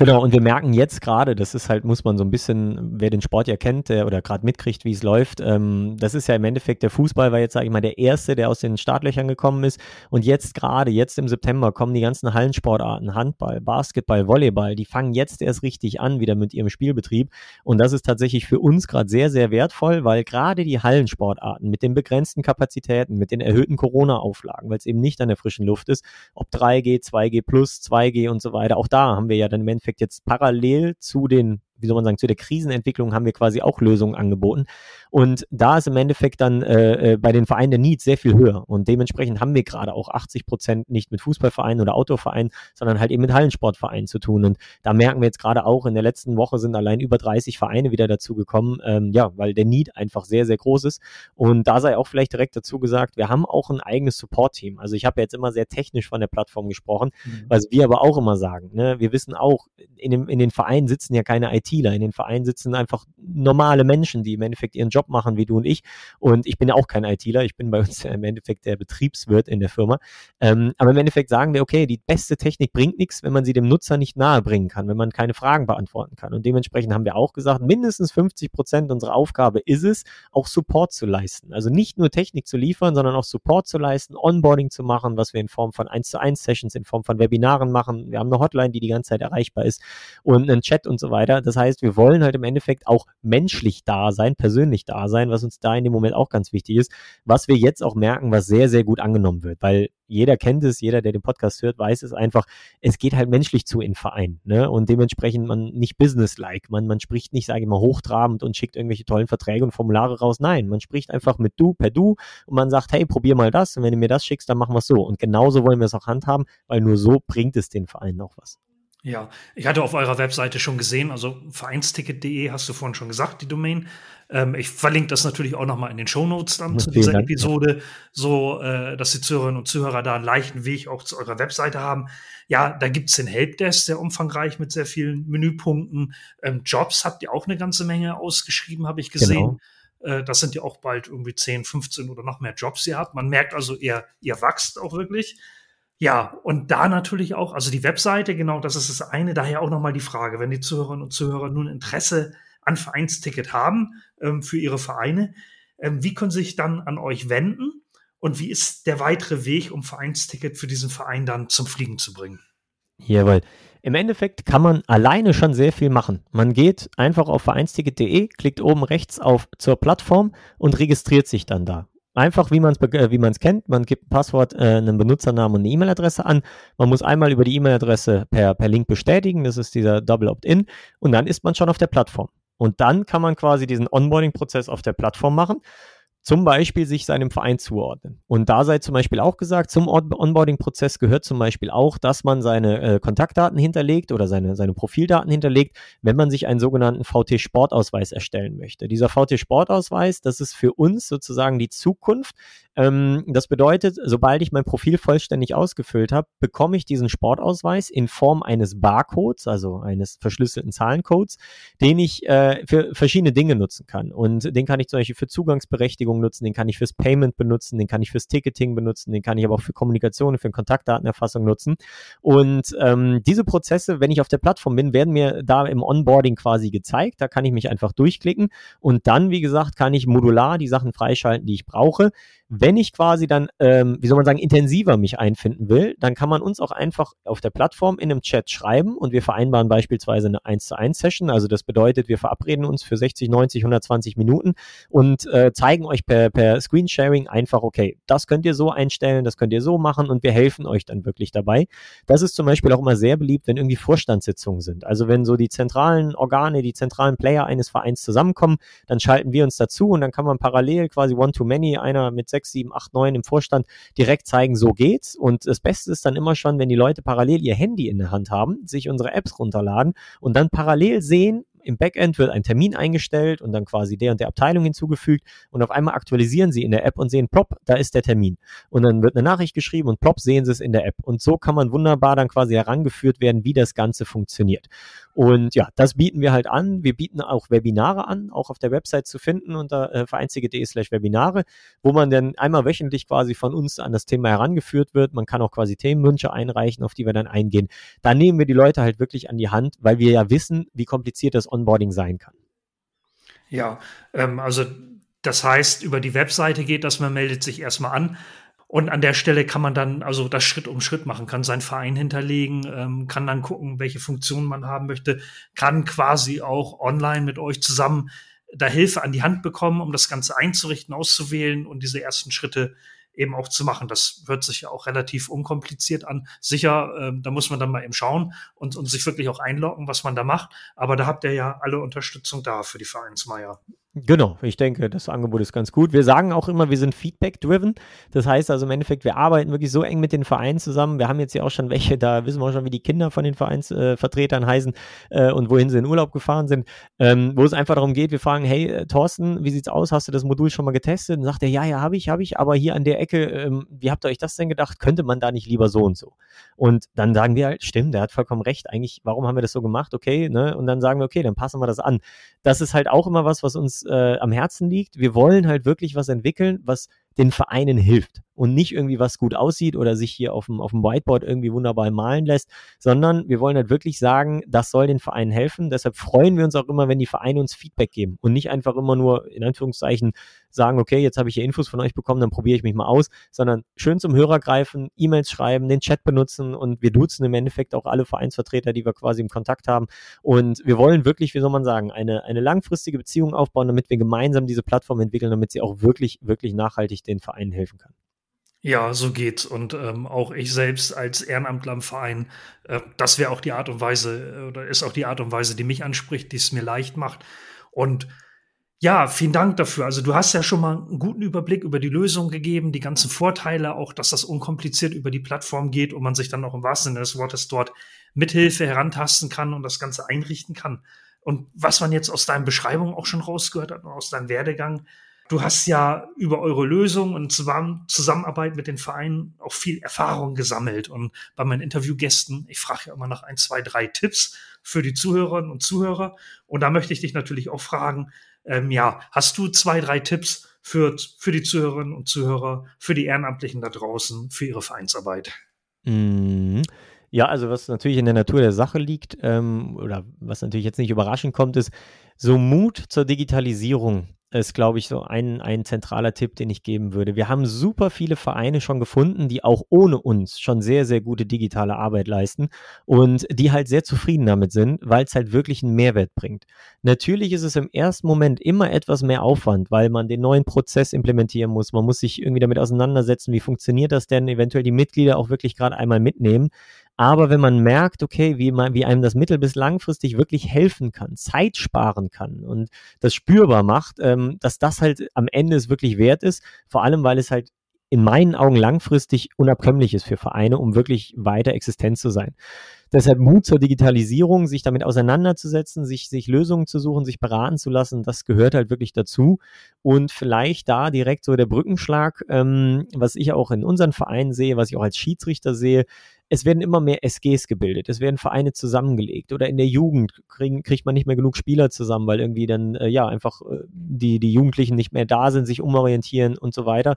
Genau, und wir merken jetzt gerade, das ist halt, muss man so ein bisschen, wer den Sport ja kennt der, oder gerade mitkriegt, wie es läuft, ähm, das ist ja im Endeffekt, der Fußball war jetzt, sage ich mal, der Erste, der aus den Startlöchern gekommen ist. Und jetzt gerade, jetzt im September, kommen die ganzen Hallensportarten, Handball, Basketball, Volleyball, die fangen jetzt erst richtig an, wieder mit ihrem Spielbetrieb. Und das ist tatsächlich für uns gerade sehr, sehr wertvoll, weil gerade die Hallensportarten mit den begrenzten Kapazitäten, mit den erhöhten Corona-Auflagen, weil es eben nicht an der frischen Luft ist, ob 3G, 2G plus, 2G und so weiter, auch da haben wir ja dann im Endeffekt Endeffekt jetzt parallel zu den wie soll man sagen, zu der Krisenentwicklung haben wir quasi auch Lösungen angeboten. Und da ist im Endeffekt dann äh, äh bei den Vereinen der Need sehr viel höher. Und dementsprechend haben wir gerade auch 80 Prozent nicht mit Fußballvereinen oder Autovereinen, sondern halt eben mit Hallensportvereinen zu tun. Und da merken wir jetzt gerade auch, in der letzten Woche sind allein über 30 Vereine wieder dazu gekommen, ähm, ja, weil der Need einfach sehr, sehr groß ist. Und da sei auch vielleicht direkt dazu gesagt, wir haben auch ein eigenes Support-Team. Also ich habe jetzt immer sehr technisch von der Plattform gesprochen, mhm. was wir aber auch immer sagen. Ne? Wir wissen auch, in, dem, in den Vereinen sitzen ja keine IT ITler. In den Vereinen sitzen einfach normale Menschen, die im Endeffekt ihren Job machen, wie du und ich. Und ich bin ja auch kein ITler. Ich bin bei uns im Endeffekt der Betriebswirt in der Firma. Ähm, aber im Endeffekt sagen wir, okay, die beste Technik bringt nichts, wenn man sie dem Nutzer nicht nahe bringen kann, wenn man keine Fragen beantworten kann. Und dementsprechend haben wir auch gesagt, mindestens 50 Prozent unserer Aufgabe ist es, auch Support zu leisten. Also nicht nur Technik zu liefern, sondern auch Support zu leisten, Onboarding zu machen, was wir in Form von 1 zu 1 Sessions, in Form von Webinaren machen. Wir haben eine Hotline, die die ganze Zeit erreichbar ist und einen Chat und so weiter. Das heißt, wir wollen halt im Endeffekt auch menschlich da sein, persönlich da sein, was uns da in dem Moment auch ganz wichtig ist, was wir jetzt auch merken, was sehr, sehr gut angenommen wird, weil jeder kennt es, jeder, der den Podcast hört, weiß es einfach, es geht halt menschlich zu in Verein, ne? Und dementsprechend man nicht businesslike, man, man spricht nicht, sage ich mal, hochtrabend und schickt irgendwelche tollen Verträge und Formulare raus. Nein, man spricht einfach mit du per du und man sagt, hey, probier mal das und wenn du mir das schickst, dann machen wir es so. Und genauso wollen wir es auch handhaben, weil nur so bringt es den Verein auch was. Ja, ich hatte auf eurer Webseite schon gesehen, also vereinsticket.de hast du vorhin schon gesagt, die Domain. Ähm, ich verlinke das natürlich auch nochmal in den Show Notes dann zu dieser Dank, Episode, so äh, dass die Zuhörerinnen und Zuhörer da einen leichten Weg auch zu eurer Webseite haben. Ja, da gibt's den Helpdesk, sehr umfangreich mit sehr vielen Menüpunkten. Ähm, Jobs habt ihr auch eine ganze Menge ausgeschrieben, habe ich gesehen. Genau. Äh, das sind ja auch bald irgendwie 10, 15 oder noch mehr Jobs, die ihr habt. Man merkt also, ihr, ihr wachst auch wirklich. Ja, und da natürlich auch, also die Webseite, genau, das ist das eine. Daher auch nochmal die Frage, wenn die Zuhörerinnen und Zuhörer nun Interesse an Vereinsticket haben ähm, für ihre Vereine, ähm, wie können sie sich dann an euch wenden? Und wie ist der weitere Weg, um Vereinsticket für diesen Verein dann zum Fliegen zu bringen? Jawohl. Im Endeffekt kann man alleine schon sehr viel machen. Man geht einfach auf vereinsticket.de, klickt oben rechts auf zur Plattform und registriert sich dann da. Einfach, wie man es äh, wie kennt. Man gibt ein Passwort, äh, einen Benutzernamen und eine E-Mail-Adresse an. Man muss einmal über die E-Mail-Adresse per, per Link bestätigen. Das ist dieser Double Opt-in. Und dann ist man schon auf der Plattform. Und dann kann man quasi diesen Onboarding-Prozess auf der Plattform machen zum Beispiel sich seinem Verein zuordnen. Und da sei zum Beispiel auch gesagt, zum Onboarding-Prozess gehört zum Beispiel auch, dass man seine äh, Kontaktdaten hinterlegt oder seine, seine Profildaten hinterlegt, wenn man sich einen sogenannten VT-Sportausweis erstellen möchte. Dieser VT-Sportausweis, das ist für uns sozusagen die Zukunft. Ähm, das bedeutet, sobald ich mein Profil vollständig ausgefüllt habe, bekomme ich diesen Sportausweis in Form eines Barcodes, also eines verschlüsselten Zahlencodes, den ich äh, für verschiedene Dinge nutzen kann. Und den kann ich zum Beispiel für Zugangsberechtigung Berechtigung nutzen, den kann ich fürs Payment benutzen, den kann ich fürs Ticketing benutzen, den kann ich aber auch für Kommunikation, für Kontaktdatenerfassung nutzen. Und ähm, diese Prozesse, wenn ich auf der Plattform bin, werden mir da im Onboarding quasi gezeigt. Da kann ich mich einfach durchklicken und dann, wie gesagt, kann ich modular die Sachen freischalten, die ich brauche. Wenn ich quasi dann, ähm, wie soll man sagen, intensiver mich einfinden will, dann kann man uns auch einfach auf der Plattform in einem Chat schreiben und wir vereinbaren beispielsweise eine 1 zu 1 Session. Also das bedeutet, wir verabreden uns für 60, 90, 120 Minuten und äh, zeigen euch per, per Screensharing einfach, okay, das könnt ihr so einstellen, das könnt ihr so machen und wir helfen euch dann wirklich dabei. Das ist zum Beispiel auch immer sehr beliebt, wenn irgendwie Vorstandssitzungen sind. Also wenn so die zentralen Organe, die zentralen Player eines Vereins zusammenkommen, dann schalten wir uns dazu und dann kann man parallel quasi One-to-Many, einer mit sechs, sieben, acht, neun im Vorstand direkt zeigen, so geht's. Und das Beste ist dann immer schon, wenn die Leute parallel ihr Handy in der Hand haben, sich unsere Apps runterladen und dann parallel sehen, im Backend wird ein Termin eingestellt und dann quasi der und der Abteilung hinzugefügt und auf einmal aktualisieren sie in der App und sehen, plopp, da ist der Termin. Und dann wird eine Nachricht geschrieben und plopp, sehen sie es in der App. Und so kann man wunderbar dann quasi herangeführt werden, wie das Ganze funktioniert. Und ja, das bieten wir halt an. Wir bieten auch Webinare an, auch auf der Website zu finden unter äh, vereinsige.de slash Webinare, wo man dann einmal wöchentlich quasi von uns an das Thema herangeführt wird. Man kann auch quasi Themenwünsche einreichen, auf die wir dann eingehen. Da nehmen wir die Leute halt wirklich an die Hand, weil wir ja wissen, wie kompliziert das Onboarding sein kann. Ja, ähm, also das heißt, über die Webseite geht das, man meldet sich erstmal an. Und an der Stelle kann man dann also das Schritt um Schritt machen, kann seinen Verein hinterlegen, ähm, kann dann gucken, welche Funktionen man haben möchte, kann quasi auch online mit euch zusammen da Hilfe an die Hand bekommen, um das Ganze einzurichten, auszuwählen und diese ersten Schritte eben auch zu machen. Das hört sich ja auch relativ unkompliziert an. Sicher, ähm, da muss man dann mal eben schauen und, und sich wirklich auch einloggen, was man da macht. Aber da habt ihr ja alle Unterstützung da für die Vereinsmeier. Genau, ich denke, das Angebot ist ganz gut. Wir sagen auch immer, wir sind Feedback-driven. Das heißt also im Endeffekt, wir arbeiten wirklich so eng mit den Vereinen zusammen. Wir haben jetzt ja auch schon welche, da wissen wir auch schon, wie die Kinder von den Vereinsvertretern äh, heißen äh, und wohin sie in Urlaub gefahren sind, ähm, wo es einfach darum geht, wir fragen, hey äh, Thorsten, wie sieht's aus? Hast du das Modul schon mal getestet? Und sagt er, ja, ja, habe ich, habe ich, aber hier an der Ecke, ähm, wie habt ihr euch das denn gedacht? Könnte man da nicht lieber so und so? Und dann sagen wir halt, stimmt, der hat vollkommen recht. Eigentlich, warum haben wir das so gemacht? Okay, ne? Und dann sagen wir, okay, dann passen wir das an. Das ist halt auch immer was, was uns äh, am Herzen liegt. Wir wollen halt wirklich was entwickeln, was den Vereinen hilft und nicht irgendwie was gut aussieht oder sich hier auf dem, auf dem Whiteboard irgendwie wunderbar malen lässt, sondern wir wollen halt wirklich sagen, das soll den Vereinen helfen. Deshalb freuen wir uns auch immer, wenn die Vereine uns Feedback geben und nicht einfach immer nur in Anführungszeichen sagen, okay, jetzt habe ich hier Infos von euch bekommen, dann probiere ich mich mal aus, sondern schön zum Hörer greifen, E-Mails schreiben, den Chat benutzen und wir duzen im Endeffekt auch alle Vereinsvertreter, die wir quasi im Kontakt haben. Und wir wollen wirklich, wie soll man sagen, eine, eine langfristige Beziehung aufbauen, damit wir gemeinsam diese Plattform entwickeln, damit sie auch wirklich, wirklich nachhaltig den Vereinen helfen kann. Ja, so geht's. Und ähm, auch ich selbst als Ehrenamtler im Verein, äh, das wäre auch die Art und Weise, äh, oder ist auch die Art und Weise, die mich anspricht, die es mir leicht macht. Und ja, vielen Dank dafür. Also du hast ja schon mal einen guten Überblick über die Lösung gegeben, die ganzen Vorteile, auch dass das unkompliziert über die Plattform geht und man sich dann auch im wahrsten Sinne des Wortes dort mithilfe herantasten kann und das Ganze einrichten kann. Und was man jetzt aus deinen Beschreibungen auch schon rausgehört hat und aus deinem Werdegang, du hast ja über eure Lösung und Zusammenarbeit mit den Vereinen auch viel Erfahrung gesammelt. Und bei meinen Interviewgästen, ich frage ja immer nach ein, zwei, drei Tipps für die Zuhörerinnen und Zuhörer. Und da möchte ich dich natürlich auch fragen, ähm, ja, hast du zwei, drei Tipps für, für die Zuhörerinnen und Zuhörer, für die Ehrenamtlichen da draußen, für ihre Vereinsarbeit? Mhm. Ja, also was natürlich in der Natur der Sache liegt, ähm, oder was natürlich jetzt nicht überraschend kommt, ist so Mut zur Digitalisierung ist, glaube ich, so ein, ein zentraler Tipp, den ich geben würde. Wir haben super viele Vereine schon gefunden, die auch ohne uns schon sehr, sehr gute digitale Arbeit leisten und die halt sehr zufrieden damit sind, weil es halt wirklich einen Mehrwert bringt. Natürlich ist es im ersten Moment immer etwas mehr Aufwand, weil man den neuen Prozess implementieren muss. Man muss sich irgendwie damit auseinandersetzen, wie funktioniert das denn, eventuell die Mitglieder auch wirklich gerade einmal mitnehmen. Aber wenn man merkt, okay, wie, man, wie einem das mittel- bis langfristig wirklich helfen kann, Zeit sparen kann und das spürbar macht, ähm, dass das halt am Ende es wirklich wert ist, vor allem weil es halt in meinen Augen langfristig unabkömmlich ist für Vereine, um wirklich weiter existent zu sein. Deshalb Mut zur Digitalisierung, sich damit auseinanderzusetzen, sich, sich Lösungen zu suchen, sich beraten zu lassen, das gehört halt wirklich dazu. Und vielleicht da direkt so der Brückenschlag, ähm, was ich auch in unseren Vereinen sehe, was ich auch als Schiedsrichter sehe, es werden immer mehr SGs gebildet, es werden Vereine zusammengelegt oder in der Jugend kriegen, kriegt man nicht mehr genug Spieler zusammen, weil irgendwie dann äh, ja einfach äh, die, die Jugendlichen nicht mehr da sind, sich umorientieren und so weiter.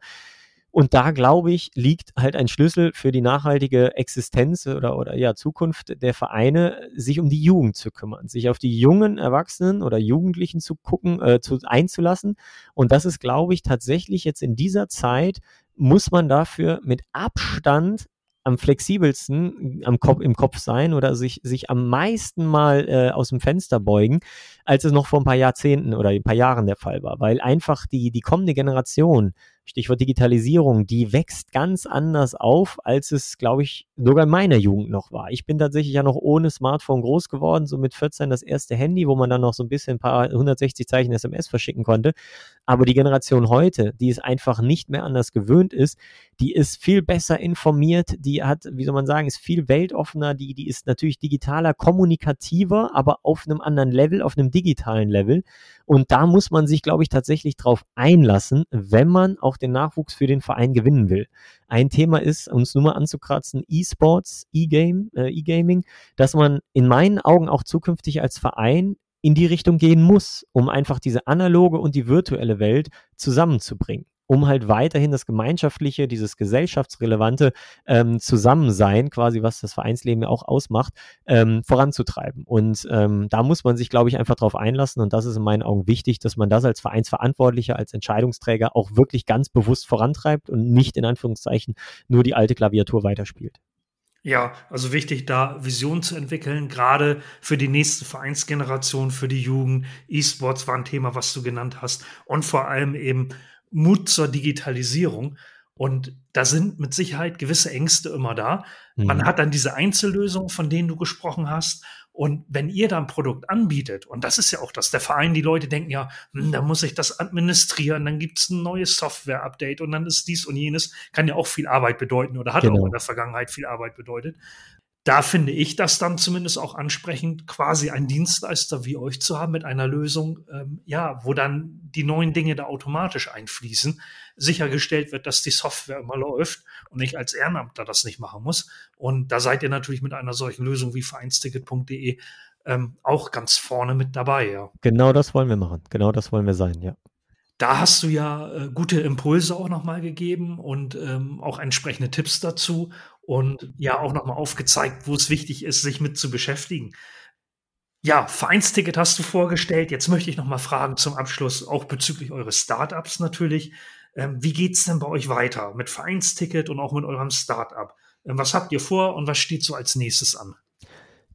Und da, glaube ich, liegt halt ein Schlüssel für die nachhaltige Existenz oder, oder ja, Zukunft der Vereine, sich um die Jugend zu kümmern, sich auf die jungen Erwachsenen oder Jugendlichen zu gucken, äh, zu, einzulassen. Und das ist, glaube ich, tatsächlich jetzt in dieser Zeit, muss man dafür mit Abstand am flexibelsten am Kopf, im Kopf sein oder sich, sich am meisten mal äh, aus dem Fenster beugen, als es noch vor ein paar Jahrzehnten oder ein paar Jahren der Fall war. Weil einfach die, die kommende Generation Stichwort Digitalisierung, die wächst ganz anders auf, als es, glaube ich, sogar in meiner Jugend noch war. Ich bin tatsächlich ja noch ohne Smartphone groß geworden, so mit 14 das erste Handy, wo man dann noch so ein bisschen ein paar 160 Zeichen SMS verschicken konnte. Aber die Generation heute, die es einfach nicht mehr anders gewöhnt ist, die ist viel besser informiert, die hat, wie soll man sagen, ist viel weltoffener, die, die ist natürlich digitaler, kommunikativer, aber auf einem anderen Level, auf einem digitalen Level. Und da muss man sich, glaube ich, tatsächlich drauf einlassen, wenn man auch den Nachwuchs für den Verein gewinnen will. Ein Thema ist, uns nur mal anzukratzen, E-Sports, E-Game, äh, E-Gaming, dass man in meinen Augen auch zukünftig als Verein in die Richtung gehen muss, um einfach diese analoge und die virtuelle Welt zusammenzubringen um halt weiterhin das Gemeinschaftliche, dieses gesellschaftsrelevante ähm, Zusammensein, quasi was das Vereinsleben ja auch ausmacht, ähm, voranzutreiben. Und ähm, da muss man sich, glaube ich, einfach darauf einlassen. Und das ist in meinen Augen wichtig, dass man das als Vereinsverantwortlicher, als Entscheidungsträger auch wirklich ganz bewusst vorantreibt und nicht in Anführungszeichen nur die alte Klaviatur weiterspielt. Ja, also wichtig, da Visionen zu entwickeln, gerade für die nächste Vereinsgeneration, für die Jugend. E-Sports war ein Thema, was du genannt hast. Und vor allem eben Mut zur Digitalisierung. Und da sind mit Sicherheit gewisse Ängste immer da. Mhm. Man hat dann diese Einzellösungen, von denen du gesprochen hast. Und wenn ihr da ein Produkt anbietet, und das ist ja auch das, der Verein, die Leute denken ja, hm, da muss ich das administrieren, dann gibt es ein neues Software-Update und dann ist dies und jenes, kann ja auch viel Arbeit bedeuten oder hat genau. auch in der Vergangenheit viel Arbeit bedeutet da finde ich das dann zumindest auch ansprechend, quasi einen Dienstleister wie euch zu haben mit einer Lösung, ähm, ja, wo dann die neuen Dinge da automatisch einfließen, sichergestellt wird, dass die Software immer läuft und ich als Ehrenamter das nicht machen muss. Und da seid ihr natürlich mit einer solchen Lösung wie vereinsticket.de ähm, auch ganz vorne mit dabei, ja. Genau das wollen wir machen. Genau das wollen wir sein, ja. Da hast du ja äh, gute Impulse auch nochmal gegeben und ähm, auch entsprechende Tipps dazu und ja auch nochmal aufgezeigt, wo es wichtig ist, sich mit zu beschäftigen. Ja, Vereinsticket hast du vorgestellt. Jetzt möchte ich nochmal fragen zum Abschluss, auch bezüglich eures Startups natürlich. Ähm, wie es denn bei euch weiter mit Vereinsticket und auch mit eurem Startup? Ähm, was habt ihr vor und was steht so als nächstes an?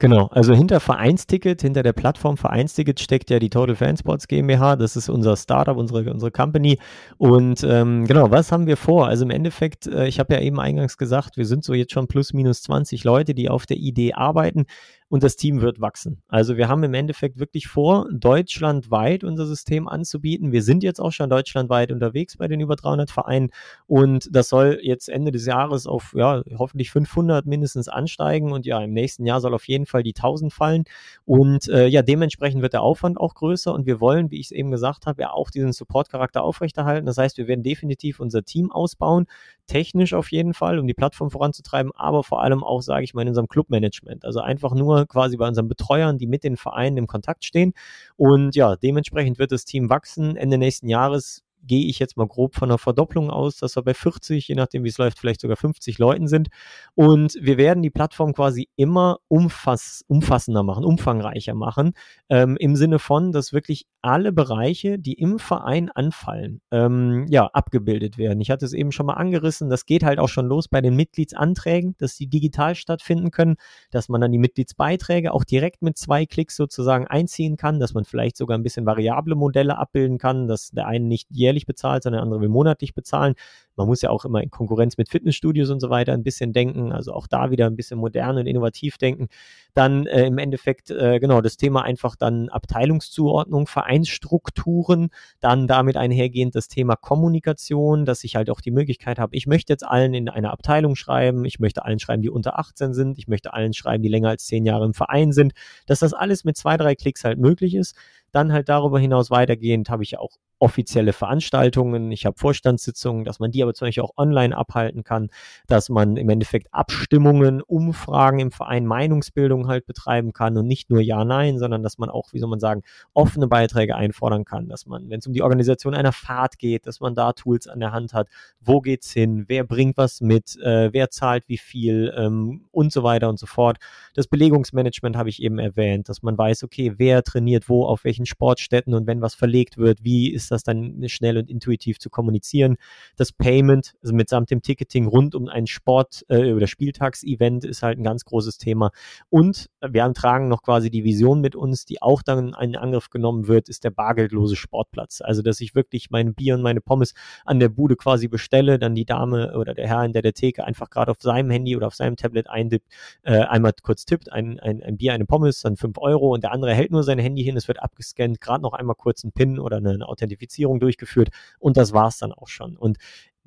Genau, also hinter Vereinsticket, hinter der Plattform Vereinsticket steckt ja die Total Fansports GmbH. Das ist unser Startup, unsere, unsere Company. Und ähm, genau, was haben wir vor? Also im Endeffekt, äh, ich habe ja eben eingangs gesagt, wir sind so jetzt schon plus minus 20 Leute, die auf der Idee arbeiten und das Team wird wachsen. Also wir haben im Endeffekt wirklich vor, deutschlandweit unser System anzubieten. Wir sind jetzt auch schon deutschlandweit unterwegs bei den über 300 Vereinen und das soll jetzt Ende des Jahres auf ja, hoffentlich 500 mindestens ansteigen und ja, im nächsten Jahr soll auf jeden Fall die 1000 fallen und äh, ja, dementsprechend wird der Aufwand auch größer und wir wollen, wie ich es eben gesagt habe, ja auch diesen Support-Charakter aufrechterhalten. Das heißt, wir werden definitiv unser Team ausbauen, technisch auf jeden Fall, um die Plattform voranzutreiben, aber vor allem auch, sage ich mal, in unserem Clubmanagement. Also einfach nur quasi bei unseren Betreuern, die mit den Vereinen im Kontakt stehen. Und ja, dementsprechend wird das Team wachsen. Ende nächsten Jahres gehe ich jetzt mal grob von einer Verdopplung aus, dass wir bei 40, je nachdem wie es läuft, vielleicht sogar 50 Leuten sind. Und wir werden die Plattform quasi immer umfass, umfassender machen, umfangreicher machen, ähm, im Sinne von, dass wirklich alle Bereiche, die im Verein anfallen, ähm, ja, abgebildet werden. Ich hatte es eben schon mal angerissen, das geht halt auch schon los bei den Mitgliedsanträgen, dass die digital stattfinden können, dass man dann die Mitgliedsbeiträge auch direkt mit zwei Klicks sozusagen einziehen kann, dass man vielleicht sogar ein bisschen variable Modelle abbilden kann, dass der eine nicht jährlich jährlich bezahlt, sondern andere will monatlich bezahlen. Man muss ja auch immer in Konkurrenz mit Fitnessstudios und so weiter ein bisschen denken, also auch da wieder ein bisschen modern und innovativ denken. Dann äh, im Endeffekt, äh, genau, das Thema einfach dann Abteilungszuordnung, Vereinsstrukturen, dann damit einhergehend das Thema Kommunikation, dass ich halt auch die Möglichkeit habe, ich möchte jetzt allen in einer Abteilung schreiben, ich möchte allen schreiben, die unter 18 sind, ich möchte allen schreiben, die länger als zehn Jahre im Verein sind, dass das alles mit zwei, drei Klicks halt möglich ist. Dann halt darüber hinaus weitergehend habe ich auch offizielle Veranstaltungen, ich habe Vorstandssitzungen, dass man die aber zum Beispiel auch online abhalten kann, dass man im Endeffekt Abstimmungen, Umfragen im Verein, Meinungsbildung halt betreiben kann und nicht nur Ja, Nein, sondern dass man auch, wie soll man sagen, offene Beiträge einfordern kann, dass man, wenn es um die Organisation einer Fahrt geht, dass man da Tools an der Hand hat, wo geht's hin, wer bringt was mit, äh, wer zahlt wie viel ähm, und so weiter und so fort. Das Belegungsmanagement habe ich eben erwähnt, dass man weiß, okay, wer trainiert wo, auf welchen Sportstätten und wenn was verlegt wird, wie ist das dann schnell und intuitiv zu kommunizieren. Das Pay Entertainment, also mitsamt dem Ticketing rund um ein Sport- äh, oder Spieltagsevent ist halt ein ganz großes Thema. Und wir tragen noch quasi die Vision mit uns, die auch dann in Angriff genommen wird, ist der bargeldlose Sportplatz. Also, dass ich wirklich mein Bier und meine Pommes an der Bude quasi bestelle, dann die Dame oder der Herr in der, der Theke einfach gerade auf seinem Handy oder auf seinem Tablet eindippt, äh, einmal kurz tippt, ein, ein, ein Bier, eine Pommes, dann fünf Euro und der andere hält nur sein Handy hin, es wird abgescannt, gerade noch einmal kurz ein PIN oder eine, eine Authentifizierung durchgeführt und das war's dann auch schon. Und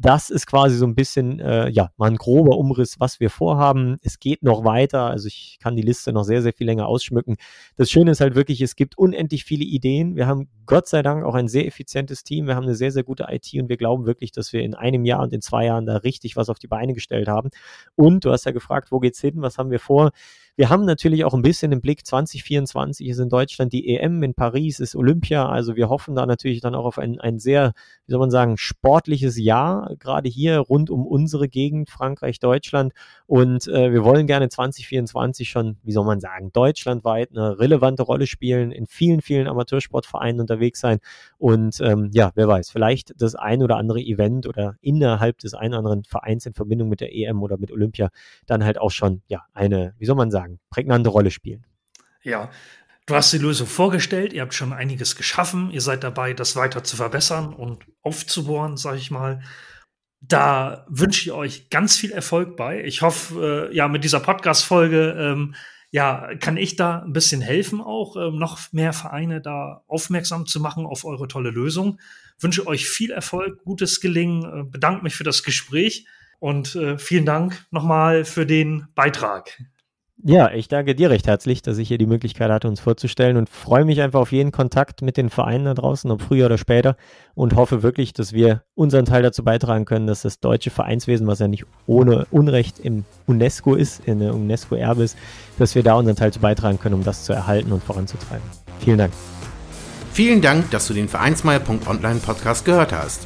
das ist quasi so ein bisschen, äh, ja, mal ein grober Umriss, was wir vorhaben. Es geht noch weiter, also ich kann die Liste noch sehr, sehr viel länger ausschmücken. Das Schöne ist halt wirklich, es gibt unendlich viele Ideen. Wir haben Gott sei Dank auch ein sehr effizientes Team. Wir haben eine sehr, sehr gute IT und wir glauben wirklich, dass wir in einem Jahr und in zwei Jahren da richtig was auf die Beine gestellt haben. Und du hast ja gefragt, wo geht's hin? Was haben wir vor? Wir haben natürlich auch ein bisschen im Blick, 2024 ist in Deutschland die EM, in Paris ist Olympia. Also wir hoffen da natürlich dann auch auf ein, ein sehr, wie soll man sagen, sportliches Jahr, gerade hier rund um unsere Gegend, Frankreich, Deutschland. Und äh, wir wollen gerne 2024 schon, wie soll man sagen, deutschlandweit eine relevante Rolle spielen, in vielen, vielen Amateursportvereinen unterwegs sein. Und ähm, ja, wer weiß, vielleicht das ein oder andere Event oder innerhalb des einen oder anderen Vereins in Verbindung mit der EM oder mit Olympia dann halt auch schon, ja, eine, wie soll man sagen, sagen, prägnante Rolle spielen. Ja, du hast die Lösung vorgestellt, ihr habt schon einiges geschaffen, ihr seid dabei, das weiter zu verbessern und aufzubohren, sage ich mal. Da wünsche ich euch ganz viel Erfolg bei. Ich hoffe, äh, ja, mit dieser Podcast-Folge, ähm, ja, kann ich da ein bisschen helfen, auch ähm, noch mehr Vereine da aufmerksam zu machen auf eure tolle Lösung. Wünsche euch viel Erfolg, gutes Gelingen, äh, bedanke mich für das Gespräch und äh, vielen Dank nochmal für den Beitrag. Ja, ich danke dir recht herzlich, dass ich hier die Möglichkeit hatte, uns vorzustellen und freue mich einfach auf jeden Kontakt mit den Vereinen da draußen, ob früher oder später und hoffe wirklich, dass wir unseren Teil dazu beitragen können, dass das deutsche Vereinswesen, was ja nicht ohne Unrecht im UNESCO ist, in der UNESCO-Erbe ist, dass wir da unseren Teil zu beitragen können, um das zu erhalten und voranzutreiben. Vielen Dank. Vielen Dank, dass du den Vereinsmeier.online Podcast gehört hast.